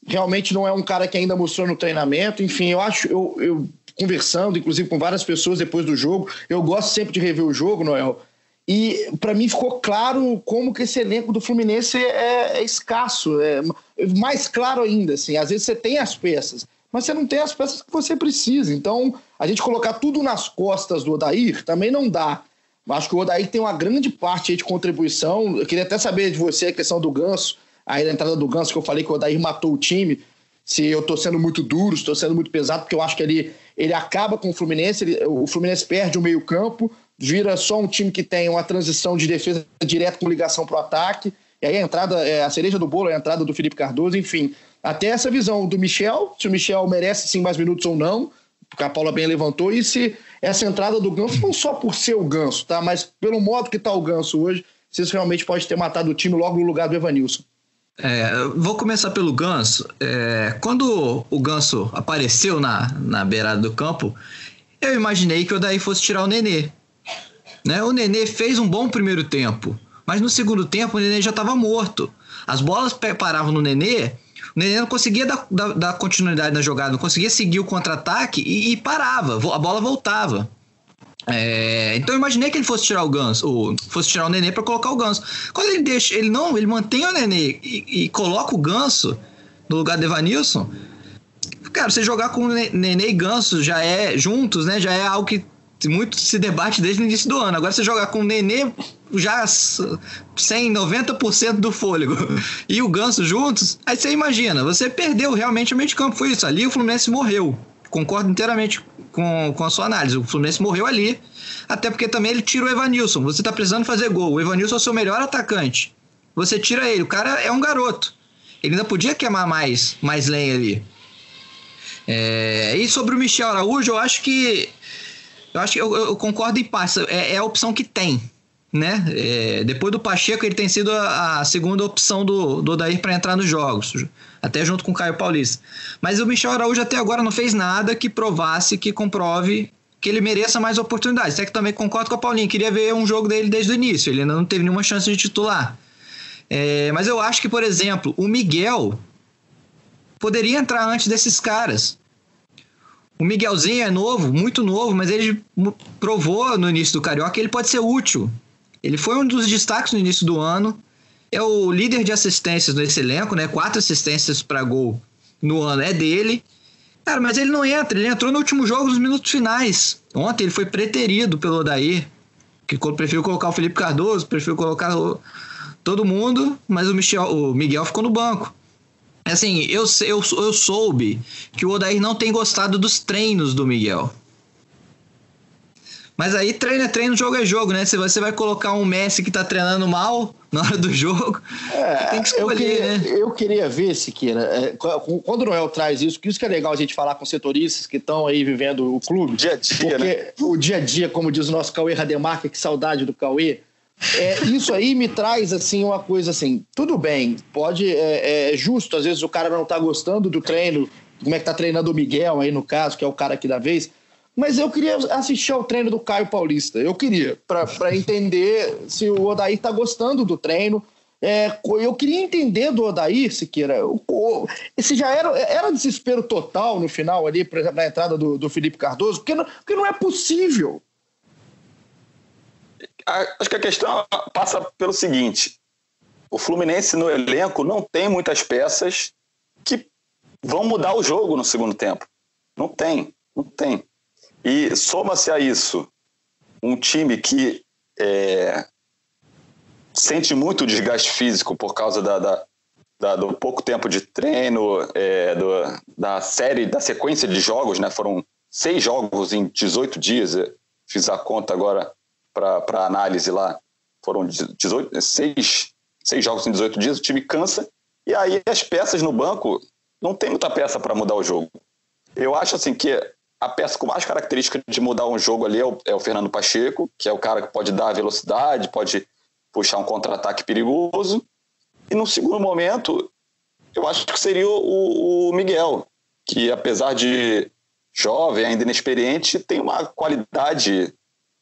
realmente não é um cara que ainda mostrou no treinamento. Enfim, eu acho, eu, eu conversando, inclusive com várias pessoas depois do jogo, eu gosto sempre de rever o jogo, Noel. E para mim ficou claro como que esse elenco do Fluminense é, é escasso, é mais claro ainda, assim. Às vezes você tem as peças, mas você não tem as peças que você precisa. Então, a gente colocar tudo nas costas do Odair também não dá. Acho que o Odair tem uma grande parte de contribuição. Eu queria até saber de você a questão do Ganso, aí da entrada do Ganso, que eu falei que o Odair matou o time. Se eu estou sendo muito duro, estou sendo muito pesado, porque eu acho que ele, ele acaba com o Fluminense, ele, o Fluminense perde o meio-campo, vira só um time que tem uma transição de defesa direta com ligação para o ataque. E aí a entrada, é, a cereja do bolo é a entrada do Felipe Cardoso, enfim. Até essa visão do Michel, se o Michel merece sim mais minutos ou não, porque a Paula bem levantou, e se essa entrada do Ganso, não só por ser o Ganso, tá? Mas pelo modo que está o Ganso hoje, se isso realmente pode ter matado o time logo no lugar do Evanilson. É, vou começar pelo Ganso. É, quando o Ganso apareceu na, na beirada do campo, eu imaginei que o Daí fosse tirar o Nenê. Né? O Nenê fez um bom primeiro tempo, mas no segundo tempo o Nenê já estava morto. As bolas paravam no Nenê, o Nenê não conseguia dar, dar, dar continuidade na jogada, não conseguia seguir o contra-ataque e, e, parava, a bola voltava. É, então eu imaginei que ele fosse tirar o Ganso, ou fosse tirar o Nenê para colocar o Ganso. Quando ele deixa, ele não, ele mantém o Nenê e, e coloca o Ganso no lugar do Evanilson. Cara, você jogar com Nenê e Ganso já é juntos, né? Já é algo que muito se debate desde o início do ano. Agora você jogar com o Nenê já 100, 90% do fôlego e o Ganso juntos, aí você imagina, você perdeu realmente o meio de campo. Foi isso. Ali o Fluminense morreu. Concordo inteiramente com, com a sua análise. O Fluminense morreu ali, até porque também ele tira o Evanilson. Você está precisando fazer gol. O Evanilson é o seu melhor atacante. Você tira ele. O cara é um garoto. Ele ainda podia queimar mais, mais lenha ali. É, e sobre o Michel Araújo, eu acho que eu acho que eu, eu concordo em parte. É, é, a opção que tem. Né? É, depois do Pacheco, ele tem sido a, a segunda opção do, do Odair para entrar nos jogos, até junto com o Caio Paulista. Mas o Michel Araújo até agora não fez nada que provasse, que comprove que ele mereça mais oportunidades. Até que também concordo com a Paulinha, queria ver um jogo dele desde o início, ele ainda não teve nenhuma chance de titular. É, mas eu acho que, por exemplo, o Miguel poderia entrar antes desses caras. O Miguelzinho é novo, muito novo, mas ele provou no início do Carioca que ele pode ser útil. Ele foi um dos destaques no início do ano. É o líder de assistências nesse elenco, né? Quatro assistências para gol no ano é dele. Cara, mas ele não entra, ele entrou no último jogo nos minutos finais. Ontem ele foi preterido pelo Odair, que preferiu colocar o Felipe Cardoso, preferiu colocar o, todo mundo, mas o, Michel, o Miguel ficou no banco. Assim, eu, eu, eu soube que o Odair não tem gostado dos treinos do Miguel. Mas aí treino é treino, jogo é jogo, né? Se você vai colocar um Messi que tá treinando mal na hora do jogo, é, tem que escolher, eu queria, né? Eu queria ver, Siqueira, é, quando o Noel traz isso, que isso que é legal a gente falar com setoristas que estão aí vivendo o clube. Dia a dia, porque né? o dia a dia, como diz o nosso Cauê Rademarca, que saudade do Cauê, é, isso aí me traz assim uma coisa assim, tudo bem, pode é, é justo, às vezes o cara não tá gostando do treino, como é que tá treinando o Miguel aí no caso, que é o cara aqui da vez, mas eu queria assistir ao treino do Caio Paulista, eu queria, para entender se o Odair tá gostando do treino. É, eu queria entender do Odair, Siqueira, se já era, era desespero total no final ali, por exemplo, na entrada do, do Felipe Cardoso, porque não, porque não é possível acho que a questão passa pelo seguinte: o Fluminense no elenco não tem muitas peças que vão mudar o jogo no segundo tempo. Não tem, não tem. E soma-se a isso um time que é, sente muito desgaste físico por causa da, da, da, do pouco tempo de treino, é, do, da série, da sequência de jogos, né? Foram seis jogos em 18 dias. fiz a conta agora para análise lá. Foram 18, seis, seis jogos em 18 dias, o time cansa, e aí as peças no banco, não tem muita peça para mudar o jogo. Eu acho assim que a peça com mais característica de mudar um jogo ali é o, é o Fernando Pacheco, que é o cara que pode dar velocidade, pode puxar um contra-ataque perigoso. E no segundo momento, eu acho que seria o, o Miguel, que apesar de jovem, ainda inexperiente, tem uma qualidade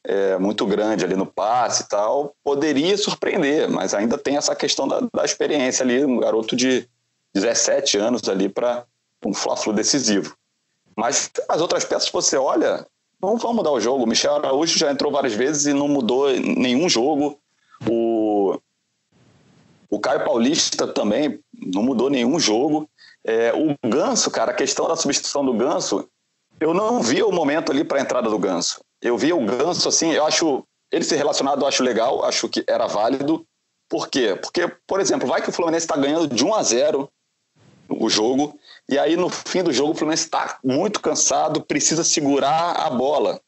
é, muito grande ali no passe e tal, poderia surpreender, mas ainda tem essa questão da, da experiência ali, um garoto de 17 anos ali para um fla decisivo. Mas as outras peças você olha, não vão mudar o jogo. O Michel Araújo já entrou várias vezes e não mudou nenhum jogo. O, o Caio Paulista também não mudou nenhum jogo. É, o Ganso, cara, a questão da substituição do Ganso, eu não vi o momento ali para a entrada do Ganso. Eu vi o Ganso assim, eu acho ele ser relacionado, eu acho legal, acho que era válido. Por quê? Porque, por exemplo, vai que o Fluminense está ganhando de 1 a 0 o jogo, e aí no fim do jogo o Fluminense está muito cansado, precisa segurar a bola.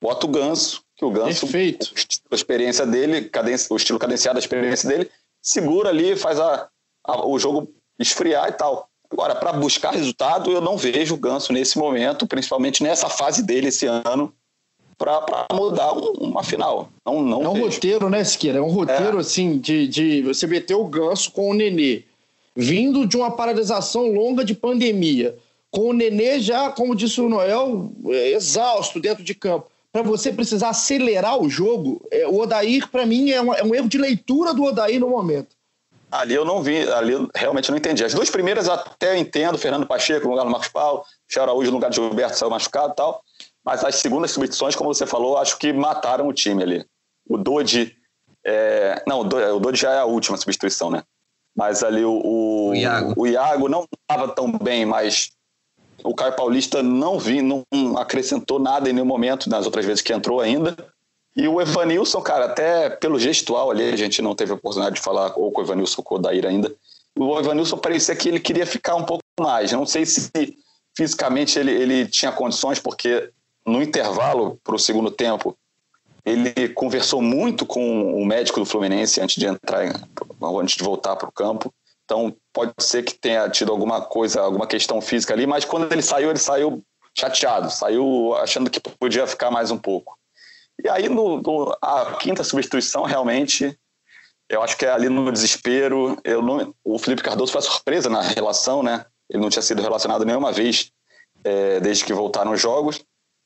Bota o Ganso, que o Ganso, Perfeito. a experiência dele, cadência, o estilo cadenciado da experiência dele, segura ali, faz a, a o jogo esfriar e tal. Agora, para buscar resultado, eu não vejo o Ganso nesse momento, principalmente nessa fase dele esse ano, para mudar uma final. Não, não é um vejo. roteiro, né, Siqueira? É um roteiro, É. assim, de, de você meter o ganso com o Nenê, vindo de uma paralisação longa de pandemia, com o Nenê já, como disse o Noel, é, exausto dentro de campo. Para você precisar acelerar o jogo, é, o Odair, para mim, é, uma- é um erro de leitura do Odair no momento. Ali eu não vi, ali eu realmente não entendi. As duas primeiras até eu entendo, Fernando Pacheco no lugar do Marcos Paulo, Araújo no lugar de Gilberto saiu machucado e tal. Mas as segundas substituições, como você falou, acho que mataram o time ali. O Dodi. é, não, o Do- o Dodi já é a última substituição, né? Mas ali o, o, O Iago. o Iago não estava tão bem, mas o Caio Paulista não vi, não acrescentou nada em nenhum momento nas outras vezes que entrou ainda. E o Evanilson, cara, até pelo gestual ali, a gente não teve a oportunidade de falar ou com o Evanilson ou com o Daíra ainda. O Evanilson parecia que ele queria ficar um pouco mais. Não sei se fisicamente ele, ele tinha condições, porque no intervalo para o segundo tempo, ele conversou muito com o médico do Fluminense antes de entrar, antes de voltar para o campo. Então pode ser que tenha tido alguma coisa, alguma questão física ali, mas quando ele saiu, ele saiu chateado, saiu achando que podia ficar mais um pouco. E aí no, no- a quinta substituição realmente, eu acho que é ali no desespero. Eu não, o Felipe Cardoso foi surpresa na relação, né? Ele não tinha sido relacionado nenhuma vez é, desde que voltaram os jogos.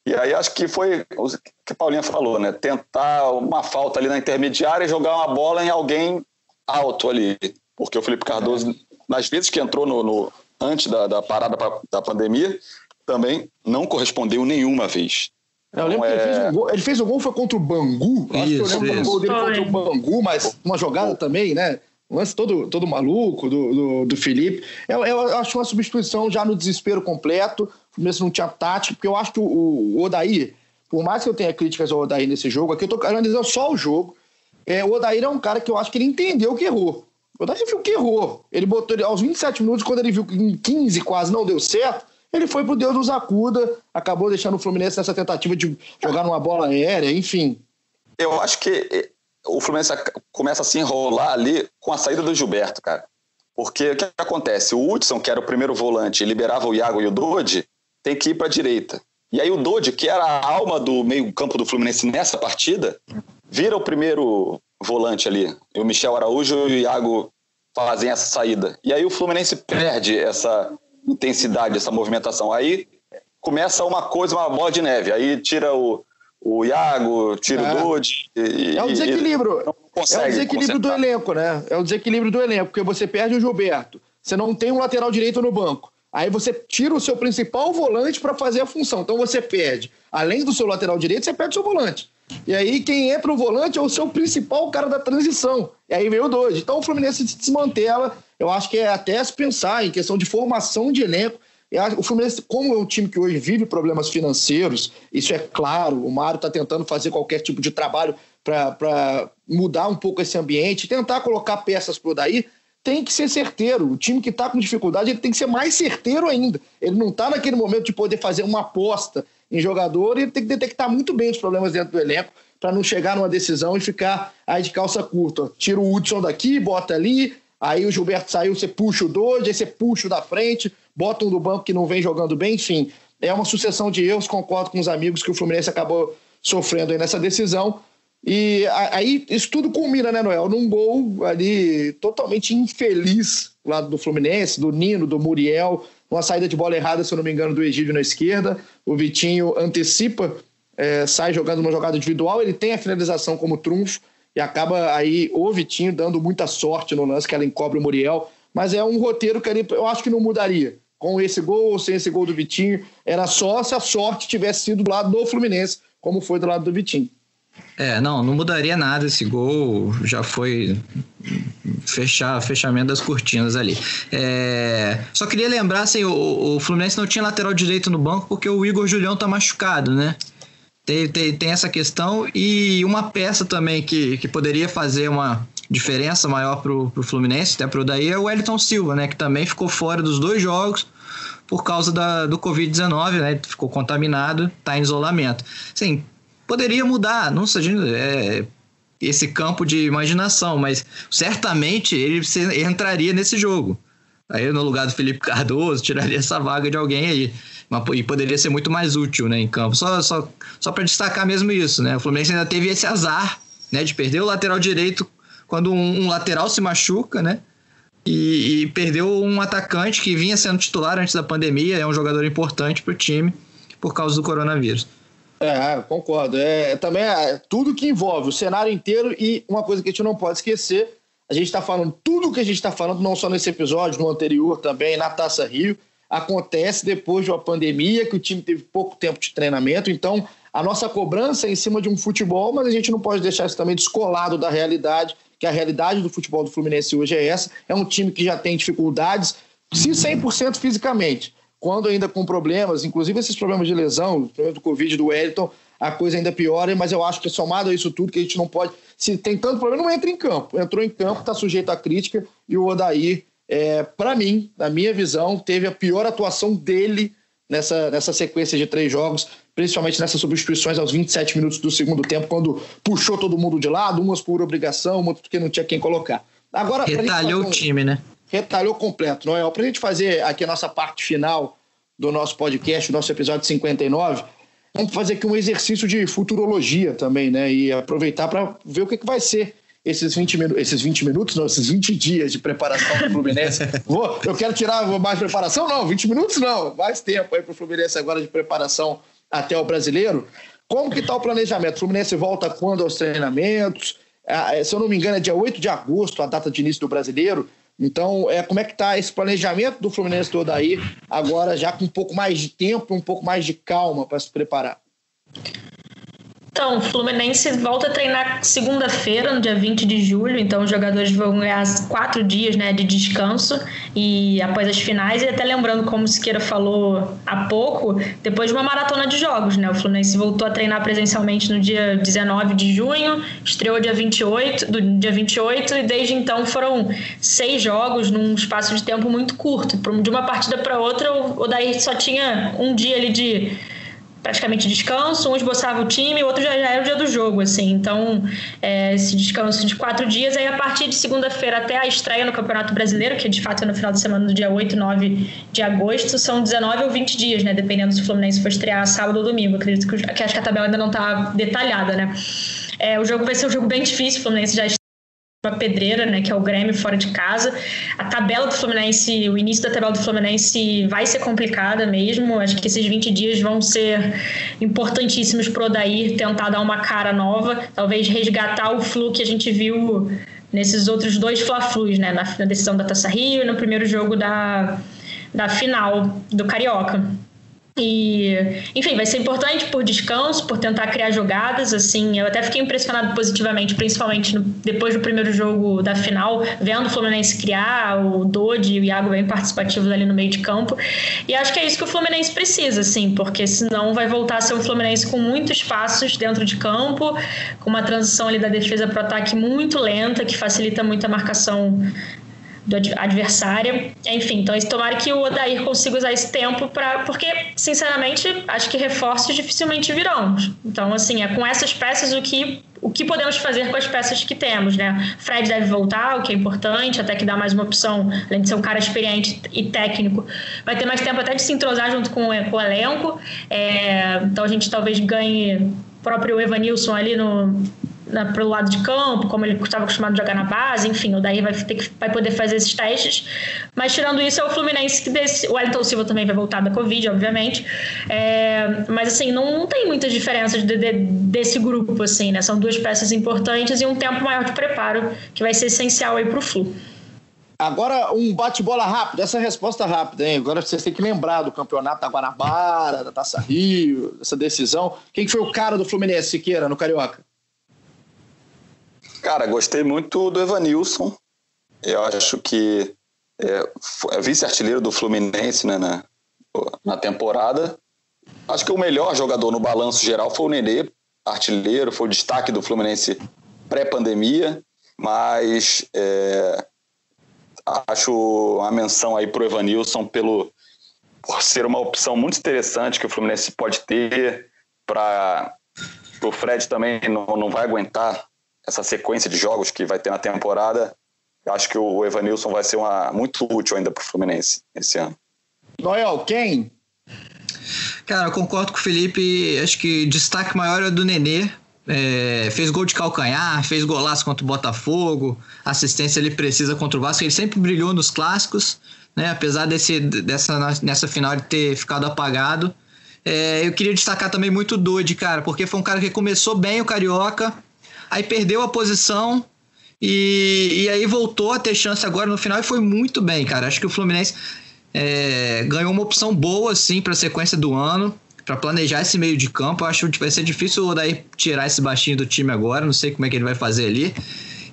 E aí acho que foi o que a Paulinha falou, né? Tentar uma falta ali na intermediária e jogar uma bola em alguém alto ali. Porque o Felipe Cardoso, nas vezes que entrou no, no- antes da, da parada pa- da pandemia, também não correspondeu nenhuma vez. Eu lembro que ele é- fez um gol. Ele fez um gol, foi contra o Bangu. Eu acho que eu Isso, lembro do isso. gol dele Foi. contra o Bangu, mas uma jogada também, né? Um lance todo, todo maluco do, do, do Felipe. Eu, eu acho uma substituição já no desespero completo. O Fluminense não tinha tática, porque eu acho que o, o Odair, por mais que eu tenha críticas ao Odair nesse jogo, aqui eu tô analisando só o jogo. É, o Odair é um cara que eu acho que ele entendeu que errou. O Odair viu que errou. Ele botou ele, aos 27 minutos, quando ele viu que em 15 quase não deu certo, ele foi pro Deus nos acuda, acabou deixando o Fluminense nessa tentativa de jogar numa bola aérea, enfim. Eu acho que eh, o Fluminense começa a se enrolar ali com a saída do Gilberto, cara. Porque o que acontece? O Hudson, que era o primeiro volante, liberava o Iago e o Dodi, tem que ir para a direita. E aí o Dodi, que era a alma do meio-campo do Fluminense nessa partida, vira o primeiro volante ali. E o Michel Araújo e o Iago fazem essa saída. E aí o Fluminense perde essa intensidade, essa movimentação. Aí começa uma coisa, uma bola de neve. Aí tira o, o Iago, tira É. o Dodi. e- É e- desequilíbrio. É o desequilíbrio do elenco, né? É o desequilíbrio do elenco, porque você perde o Gilberto, você não tem um lateral direito no banco. Aí você tira o seu principal volante para fazer a função. Então você perde, além do seu lateral direito, você perde o seu volante. E aí quem entra o volante é o seu principal cara da transição. E aí veio o dois. Então o Fluminense se desmantela. Eu acho que é até se pensar em questão de formação de elenco. O Fluminense, como é um time que hoje vive problemas financeiros, isso é claro. O Mário está tentando fazer qualquer tipo de trabalho para mudar um pouco esse ambiente, tentar colocar peças o daí. Tem que ser certeiro. O time que está com dificuldade ele tem que ser mais certeiro ainda. Ele não está naquele momento de poder fazer uma aposta em jogador e ele tem que detectar muito bem os problemas dentro do elenco para não chegar numa decisão e ficar aí de calça curta. Tira o Hudson daqui, bota ali, aí o Gilberto saiu, você puxa o dois, aí você puxa o da frente, bota um do banco que não vem jogando bem, enfim. É uma sucessão de erros, concordo com os amigos que o Fluminense acabou sofrendo aí nessa decisão. E aí isso tudo culmina, né, Noel? Num gol ali totalmente infeliz lá do Fluminense, do Nino, do Muriel, uma saída de bola errada, se eu não me engano, do Egídio na esquerda. O Vitinho antecipa, é, sai jogando uma jogada individual, ele tem a finalização como trunfo e acaba aí o Vitinho dando muita sorte no lance que ela encobre o Muriel. Mas é um roteiro que ele, eu acho que não mudaria. Com esse gol ou sem esse gol do Vitinho, era só se a sorte tivesse sido do lado do Fluminense, como foi do lado do Vitinho. É, não, não mudaria nada esse gol, já foi fechar fechamento das cortinas ali. É, só queria lembrar, assim, o, o, Fluminense não tinha lateral direito no banco porque o Igor Julião tá machucado, né? Tem, tem, tem essa questão e uma peça também que, que poderia fazer uma diferença maior pro, pro Fluminense, até pro daí, é o Wellington Silva, né? Que também ficou fora dos dois jogos por causa da, do Covid-19, né? Ficou contaminado, tá em isolamento. Sim, poderia mudar, não sei, é, esse campo de imaginação, mas certamente ele entraria nesse jogo. Aí no lugar do Felipe Cardoso, tiraria essa vaga de alguém aí. E poderia ser muito mais útil né, em campo. Só, só, só para destacar mesmo isso, né? O Fluminense ainda teve esse azar né, de perder o lateral direito quando um, um lateral se machuca, né? E, e, perdeu um atacante que vinha sendo titular antes da pandemia, é um jogador importante para o time por causa do coronavírus. É, concordo. É, também é tudo que envolve o cenário inteiro e uma coisa que a gente não pode esquecer, a gente está falando tudo que a gente está falando, não só nesse episódio, no anterior também, na Taça Rio, acontece depois de uma pandemia, que o time teve pouco tempo de treinamento, então a nossa cobrança é em cima de um futebol, mas a gente não pode deixar isso também descolado da realidade, que a realidade do futebol do Fluminense hoje é essa, é um time que já tem dificuldades, se 100% fisicamente, quando ainda com problemas, inclusive esses problemas de lesão, problemas do Covid do Wellington, a coisa ainda piora, mas eu acho que somado a isso tudo, que a gente não pode. Se tem tanto problema, não entra em campo. Entrou em campo, está sujeito à crítica, e o Odair, é, para mim, na minha visão, teve a pior atuação dele nessa, nessa sequência de três jogos, principalmente nessas substituições aos 27 minutos do segundo tempo, quando puxou todo mundo de lado, umas por obrigação, outras porque não tinha quem colocar. Agora, Retalhou o time, né? Retalhou completo, não é? Para a gente fazer aqui a nossa parte final do nosso podcast, nosso episódio 59, vamos fazer aqui um exercício de futurologia também, né? E aproveitar para ver o que, que vai ser esses 20, minu esses 20 minutos, não, esses 20 dias de preparação para o Fluminense. Vou, eu quero tirar mais preparação? Não, 20 minutos não, mais tempo aí para o Fluminense agora de preparação até o brasileiro. Como que está o planejamento? O Fluminense volta quando aos treinamentos? Ah, se eu não me engano, é dia 8 de agosto, a data de início do brasileiro. Então, é, como é que está esse planejamento do Fluminense todo aí, agora já com um pouco mais de tempo, um pouco mais de calma para se preparar? Então, o Fluminense volta a treinar segunda-feira, no dia 20 de julho. Então, os jogadores vão ganhar quatro dias né, de descanso e após as finais. E até lembrando, como o Siqueira falou há pouco, depois de uma maratona de jogos, né? O Fluminense voltou a treinar presencialmente no dia 19 de junho, estreou dia 28, do dia 28 e desde então foram seis jogos num espaço de tempo muito curto. De uma partida para outra, o Daí só tinha um dia ali de praticamente descanso, um esboçava o time, o outro já, já era o dia do jogo, assim. Então, é, esse descanso de quatro dias, aí a partir de segunda-feira até a estreia no Campeonato Brasileiro, que de fato é no final de semana do dia 8 e 9 de agosto, são 19 ou 20 dias, né? Dependendo se o Fluminense for estrear sábado ou domingo. Acredito que, que acho que a tabela ainda não está detalhada, né? É, o jogo vai ser um jogo bem difícil, o Fluminense já uma pedreira, né, que é o Grêmio fora de casa. A tabela do Fluminense, o início da tabela do Fluminense vai ser complicada mesmo. Acho que esses 20 dias vão ser importantíssimos para o Odair tentar dar uma cara nova, talvez resgatar o flu que a gente viu nesses outros dois Fla-Flus, né, na, na decisão da Taça Rio e no primeiro jogo da, da final do Carioca. E, enfim, vai ser importante por descanso, por tentar criar jogadas. Assim, eu até fiquei impressionado positivamente, principalmente no, depois do primeiro jogo da final, vendo o Fluminense criar, o Dodi e o Iago bem participativos ali no meio de campo. E acho que é isso que o Fluminense precisa, assim, porque senão vai voltar a ser um Fluminense com muitos espaços dentro de campo, com uma transição ali da defesa para o ataque muito lenta, que facilita muito a marcação do adversária. Enfim, então tomara que o Odair consiga usar esse tempo para. Porque, sinceramente, acho que reforços dificilmente virão. Então, assim, é com essas peças o que. O que podemos fazer com as peças que temos, né? Fred deve voltar, o que é importante, até que dá mais uma opção, além de ser um cara experiente e técnico, vai ter mais tempo até de se entrosar junto com, com o elenco. É, então a gente talvez ganhe próprio Evanilson ali no, né, pelo lado de campo, como ele estava acostumado a jogar na base, enfim, o daí vai, ter que, vai poder fazer esses testes. Mas tirando isso, é o Fluminense que desse, o Wellington Silva também vai voltar da Covid, obviamente. É, mas assim, não, não, tem muitas diferenças de, de, desse grupo, assim, né? São duas peças importantes e um tempo maior de preparo que vai ser essencial aí para o Flu. Agora, um bate-bola rápido, essa resposta rápida, hein? Agora vocês têm que lembrar do campeonato da Guanabara, da Taça Rio, dessa decisão. Quem foi o cara do Fluminense, Siqueira, no Carioca? Cara, gostei muito do Evanilson. Eu acho que é, é vice-artilheiro do Fluminense né, na, na temporada. Acho que o melhor jogador no balanço geral foi o Nenê, artilheiro, foi o destaque do Fluminense pré-pandemia, mas é, acho a menção aí pro Evanilson pelo por ser uma opção muito interessante que o Fluminense pode ter para o Fred também não, não vai aguentar essa sequência de jogos que vai ter na temporada. Acho que o Evanilson vai ser uma, muito útil ainda para o Fluminense esse ano. Noel, quem? Cara, eu concordo com o Felipe. Acho que destaque maior é do Nenê, é, fez gol de calcanhar, fez golaço contra o Botafogo, assistência ele precisa contra o Vasco. Ele sempre brilhou nos clássicos, né? apesar desse, dessa, nessa final de ter ficado apagado. É, eu queria destacar também muito o Dodi, cara, porque foi um cara que começou bem o Carioca, aí perdeu a posição e, e aí voltou a ter chance agora no final e foi muito bem, cara. Acho que o Fluminense é, ganhou uma opção boa, assim, para a sequência do ano para planejar esse meio de campo. Acho que vai ser difícil o Odair tirar esse baixinho do time agora, não sei como é que ele vai fazer ali.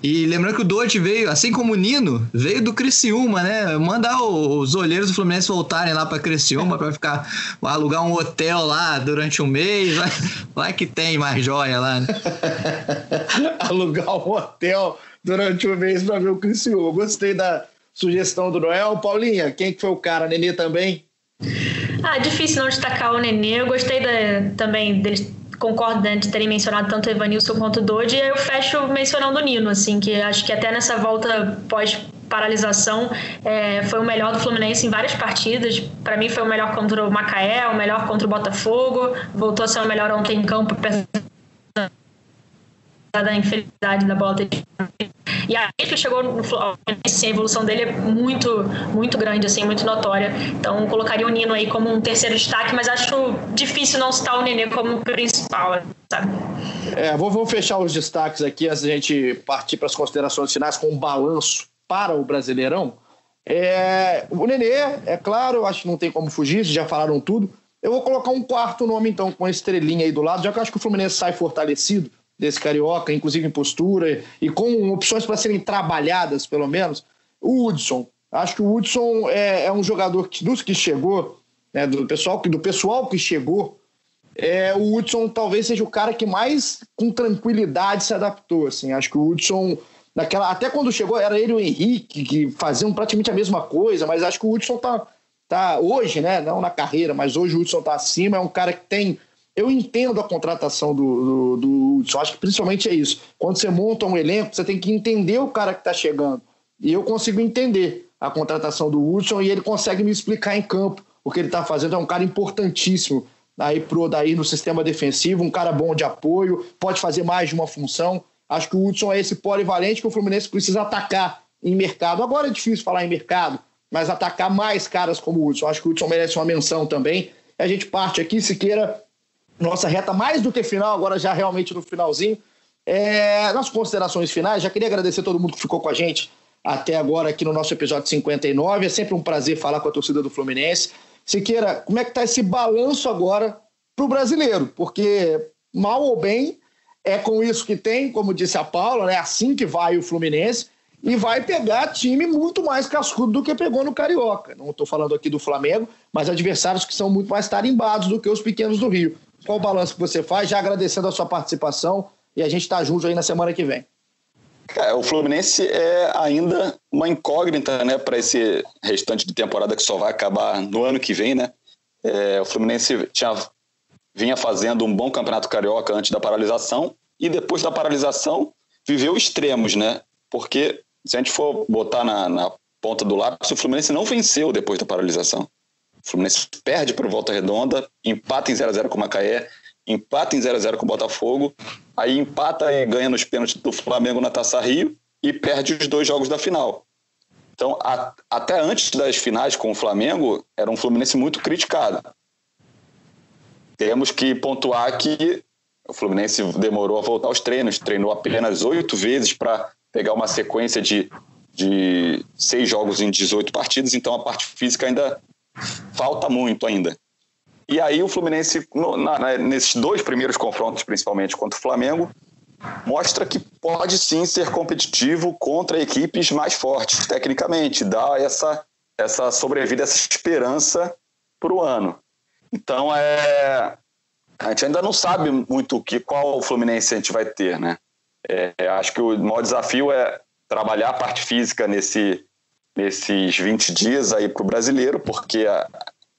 E lembrando que o Dote veio, assim como o Nino, veio do Criciúma, né? Mandar os olheiros do Fluminense voltarem lá para Criciúma para ficar alugar um hotel lá durante um mês. Vai, vai que tem mais joia lá. Né? alugar um hotel durante um mês para ver o Criciúma. Gostei da sugestão do Noel. Paulinha, quem que foi o cara? Nenê também? Ah, difícil não destacar o Nenê. Eu gostei da, também deles concordo né, de terem mencionado tanto o Evanilson quanto o Dodi, e eu fecho mencionando o Nino, assim, que acho que até nessa volta pós paralisação é, foi o melhor do Fluminense em várias partidas. Para mim foi o melhor contra o Macaé, o melhor contra o Botafogo, voltou a ser o melhor ontem em campo, da infelicidade da bola ter e aí que chegou no assim, a evolução dele é muito muito grande assim muito notória. Então colocaria o Nino aí como um terceiro destaque mas acho difícil não citar o Nenê como principal sabe? É vou, vou fechar os destaques aqui antes da gente partir para as considerações finais com um balanço para o Brasileirão. É, o Nenê é claro acho que não tem como fugir já falaram tudo. Eu vou colocar um quarto nome então com a estrelinha aí do lado já que eu acho que o Fluminense sai fortalecido desse carioca, inclusive em postura e com opções para serem trabalhadas, pelo menos. O Hudson, acho que o Hudson é, é um jogador que, dos que chegou, né, do pessoal do pessoal que chegou, é, o Hudson talvez seja o cara que mais com tranquilidade se adaptou. Assim, acho que o Hudson naquela até quando chegou era ele e o Henrique que faziam praticamente a mesma coisa, mas acho que o Hudson tá tá hoje, né? Não na carreira, mas hoje o Hudson tá acima. É um cara que tem eu entendo a contratação do, do, do Hudson, acho que principalmente é isso. Quando você monta um elenco, você tem que entender o cara que está chegando. E eu consigo entender a contratação do Hudson e ele consegue me explicar em campo o que ele está fazendo. É um cara importantíssimo aí pro Odair no sistema defensivo, um cara bom de apoio, pode fazer mais de uma função. Acho que o Hudson é esse polivalente que o Fluminense precisa atacar em mercado. Agora é difícil falar em mercado, mas atacar mais caras como o Hudson. Acho que o Hudson merece uma menção também. A gente parte aqui, se queira, nossa reta mais do que final, agora já realmente no finalzinho. É, nas considerações finais, já queria agradecer a todo mundo que ficou com a gente até agora aqui no nosso episódio 59. É sempre um prazer falar com a torcida do Fluminense. Siqueira, como é que está esse balanço agora para o brasileiro? Porque, mal ou bem, é com isso que tem, como disse a Paula, né? assim que vai o Fluminense, e vai pegar time muito mais cascudo do que pegou no Carioca. Não estou falando aqui do Flamengo, mas adversários que são muito mais tarimbados do que os pequenos do Rio. Qual o balanço que você faz? Já agradecendo a sua participação e a gente está junto aí na semana que vem. O Fluminense é ainda uma incógnita né, para esse restante de temporada que só vai acabar no ano que vem. Né? É, o Fluminense tinha, vinha fazendo um bom campeonato carioca antes da paralisação e depois da paralisação viveu extremos, né? Porque se a gente for botar na, na ponta do lápis, o Fluminense não venceu depois da paralisação. O Fluminense perde para o Volta Redonda, empata em 0 a 0 com o Macaé, empata em 0 a 0 com o Botafogo, aí empata e ganha nos pênaltis do Flamengo na Taça Rio e perde os dois jogos da final. Então, a, até antes das finais com o Flamengo, era um Fluminense muito criticado. Temos que pontuar que o Fluminense demorou a voltar aos treinos, treinou apenas oito vezes para pegar uma sequência de, de seis jogos em 18 partidas, então a parte física ainda falta muito ainda. E aí o Fluminense, no, na, nesses dois primeiros confrontos, principalmente contra o Flamengo, mostra que pode sim ser competitivo contra equipes mais fortes tecnicamente, dá essa, essa sobrevida, essa esperança para o ano. Então, é, a gente ainda não sabe muito que, qual o Fluminense a gente vai ter, né? É, acho que o maior desafio é trabalhar a parte física nesse, nesses 20 dias aí para o brasileiro, porque a,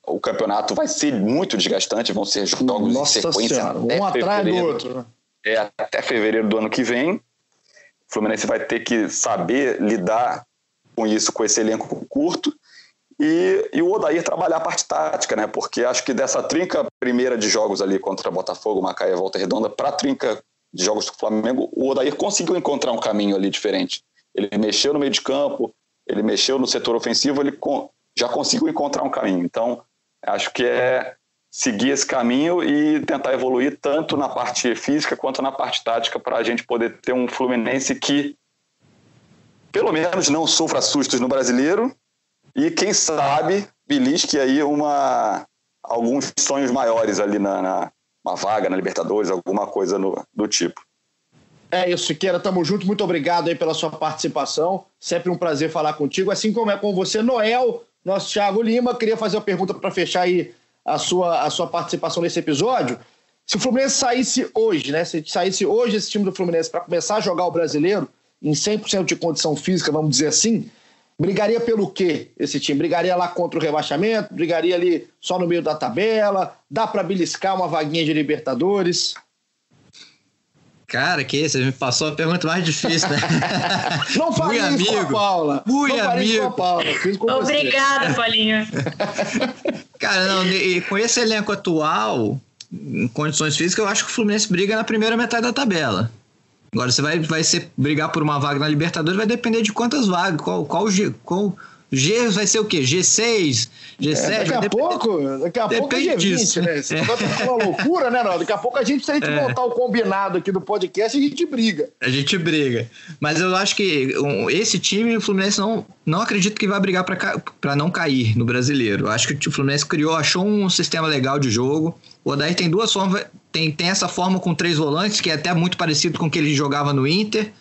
o campeonato vai ser muito desgastante, vão ser jogos Nossa em sequência. Senhora, um atrás do outro. Né? é, até fevereiro do ano que vem. O Fluminense vai ter que saber lidar com isso, com esse elenco curto. E, e, o Odair trabalhar a parte tática, né? Porque acho que dessa trinca primeira de jogos ali contra Botafogo, Macaé e Volta Redonda, para a trinca de jogos do Flamengo, o Odair conseguiu encontrar um caminho ali diferente. Ele mexeu no meio de campo, ele mexeu no setor ofensivo, ele já conseguiu encontrar um caminho. Então, acho que é seguir esse caminho e tentar evoluir tanto na parte física quanto na parte tática para a gente poder ter um Fluminense que pelo menos não sofra sustos no brasileiro e quem sabe belisque aí uma alguns sonhos maiores ali na, na uma vaga na Libertadores, alguma coisa no, do tipo. É isso, Siqueira, tamo junto, muito obrigado aí pela sua participação, sempre um prazer falar contigo, assim como é com você, Noel, nosso Thiago Lima, queria fazer uma pergunta para fechar aí a sua, a sua participação nesse episódio. Se o Fluminense saísse hoje, né? Se saísse hoje esse time do Fluminense para começar a jogar o brasileiro, em 100% de condição física, vamos dizer assim, brigaria pelo quê esse time? Brigaria lá contra o rebaixamento? Brigaria ali só no meio da tabela? Dá para beliscar uma vaguinha de Libertadores? Cara, que você me passou a pergunta mais difícil, né? Não falei isso amigo. com a Paula. Muito não amigo. Com a Paula. Obrigada, Paulinho. Cara, não, com esse elenco atual, em condições físicas, eu acho que o Fluminense briga na primeira metade da tabela. Agora, você vai, vai ser, brigar por uma vaga na Libertadores, vai depender de quantas vagas, qual, qual, qual G vai ser o quê? G6, G7? É, daqui a pouco, daqui a pouco é G20, disso. né? Isso é. tá uma loucura, né, não? Daqui a pouco a gente, se a gente é. montar o combinado aqui do podcast, a gente briga. A gente briga. Mas eu acho que esse time, o Fluminense não, não acredito que vai brigar para não cair no brasileiro. Eu acho que o Fluminense criou, achou um sistema legal de jogo. O Odair tem duas formas, tem, tem essa forma com três volantes, que é até muito parecido com o que ele jogava no Inter.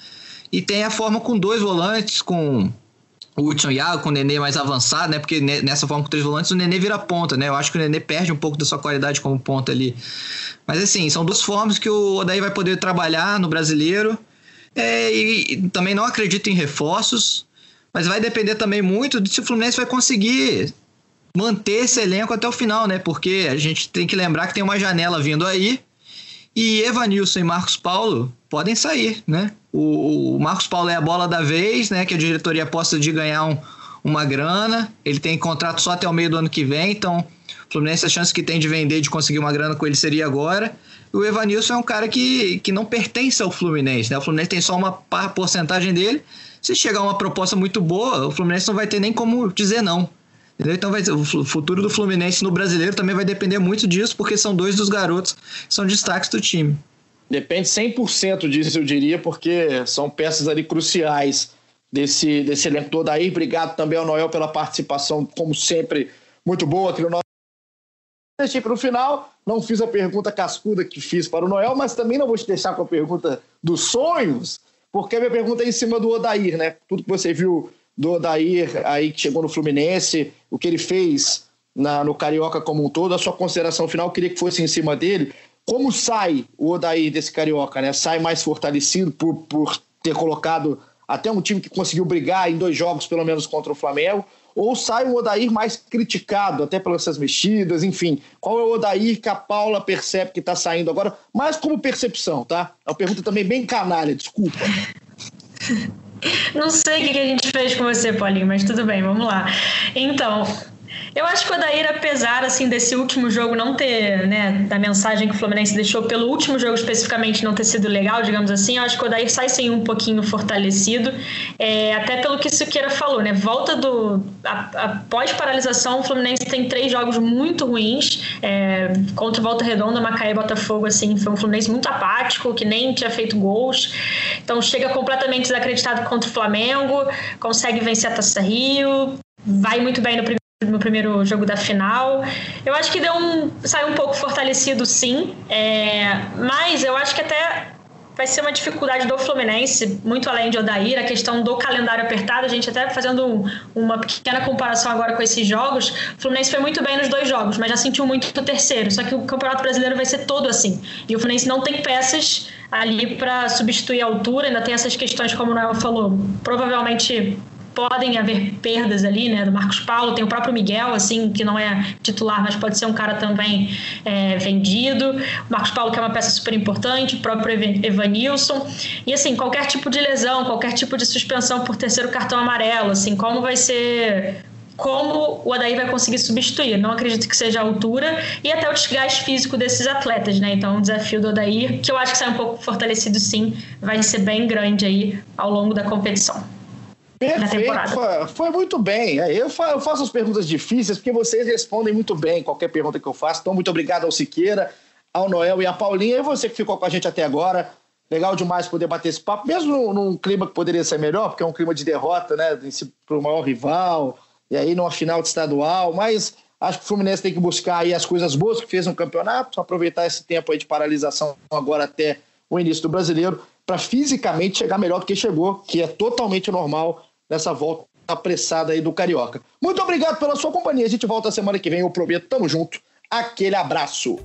E tem a forma com dois volantes, com o Hudson Iago com o Nenê mais avançado, né? Porque nessa forma com três volantes o Nenê vira ponta, né? Eu acho que o Nenê perde um pouco da sua qualidade como ponta ali. Mas assim, são duas formas que o Odaí vai poder trabalhar no brasileiro. É, e, e, também não acredito em reforços, mas vai depender também muito de se o Fluminense vai conseguir manter esse elenco até o final, né? Porque a gente tem que lembrar que tem uma janela vindo aí e Evanilson e Marcos Paulo podem sair, né? O, o, Marcos Paulo é a bola da vez, né? Que a diretoria aposta de ganhar um, uma grana. Ele tem contrato só até o meio do ano que vem, então o Fluminense a chance que tem de vender, de conseguir uma grana com ele seria agora. O Evanilson é um cara que, que não pertence ao Fluminense, né? O Fluminense tem só uma porcentagem dele. Se chegar uma proposta muito boa, o Fluminense não vai ter nem como dizer não. Entendeu? Então vai, o futuro do Fluminense no brasileiro também vai depender muito disso, porque são dois dos garotos que são destaques do time. Depende 100% disso, eu diria, porque são peças ali cruciais desse, desse elenco todo aí. Obrigado também ao Noel pela participação, como sempre, muito boa aqui no nosso. Deixei para o final, não fiz a pergunta cascuda que fiz para o Noel, mas também não vou te deixar com a pergunta dos sonhos, porque a minha pergunta é em cima do Odair, né? Tudo que você viu do Odair aí que chegou no Fluminense, o que ele fez na, no Carioca como um todo, a sua consideração final, queria que fosse em cima dele. Como sai o Odair desse Carioca, né? Sai mais fortalecido por, por ter colocado até um time que conseguiu brigar em dois jogos, pelo menos, contra o Flamengo, ou sai o Odair mais criticado, até pelas suas mexidas, enfim. Qual é o Odair que a Paula percebe que está saindo agora, mais como percepção, tá? É uma pergunta também bem canalha, desculpa. Não sei o que a gente fez com você, Paulinho, mas tudo bem, vamos lá. Então, Eu acho que o Odair, apesar assim, desse último jogo não ter, né, da mensagem que o Fluminense deixou pelo último jogo especificamente não ter sido legal, digamos assim, eu acho que o Odair sai sim um pouquinho fortalecido, é, até pelo que Siqueira falou, né? Volta do. Após paralisação, o Fluminense tem três jogos muito ruins é, contra o Volta Redonda, Macaé e Botafogo, assim, foi um Fluminense muito apático, que nem tinha feito gols. Então chega completamente desacreditado contra o Flamengo, consegue vencer a Taça Rio, vai muito bem no primeiro no primeiro jogo da final. Eu acho que deu um. saiu um pouco fortalecido, sim. É, mas eu acho que até vai ser uma dificuldade do Fluminense, muito além de Odair, a questão do calendário apertado. A gente até fazendo um, uma pequena comparação agora com esses jogos. O Fluminense foi muito bem nos dois jogos, mas já sentiu muito o terceiro. Só que o Campeonato Brasileiro vai ser todo assim. E o Fluminense não tem peças ali para substituir a altura, ainda tem essas questões, como o Noel falou, provavelmente podem haver perdas ali, né? Do Marcos Paulo, tem o próprio Miguel, assim, que não é titular, mas pode ser um cara também é, vendido. O Marcos Paulo, que é uma peça super importante, o próprio Evanilson. E, assim, qualquer tipo de lesão, qualquer tipo de suspensão por terceiro cartão amarelo, assim, como vai ser como o Adair vai conseguir substituir. Não acredito que seja a altura e até o desgaste físico desses atletas, né? Então, o desafio do Adair, que eu acho que sai um pouco fortalecido sim, vai ser bem grande aí ao longo da competição. Perfeito, foi, foi, muito bem. Eu faço as perguntas difíceis porque vocês respondem muito bem qualquer pergunta que eu faço. Então, muito obrigado ao Siqueira, ao Noel e à Paulinha. E você que ficou com a gente até agora. Legal demais poder bater esse papo, mesmo num clima que poderia ser melhor, porque é um clima de derrota, né? Para o maior rival, e aí numa final de estadual. Mas acho que o Fluminense tem que buscar aí as coisas boas que fez no campeonato, aproveitar esse tempo aí de paralisação agora até o início do brasileiro, para fisicamente chegar melhor do que chegou, que é totalmente normal nessa volta apressada aí do Carioca. Muito obrigado pela sua companhia. A gente volta semana que vem, eu prometo. Tamo junto. Aquele abraço.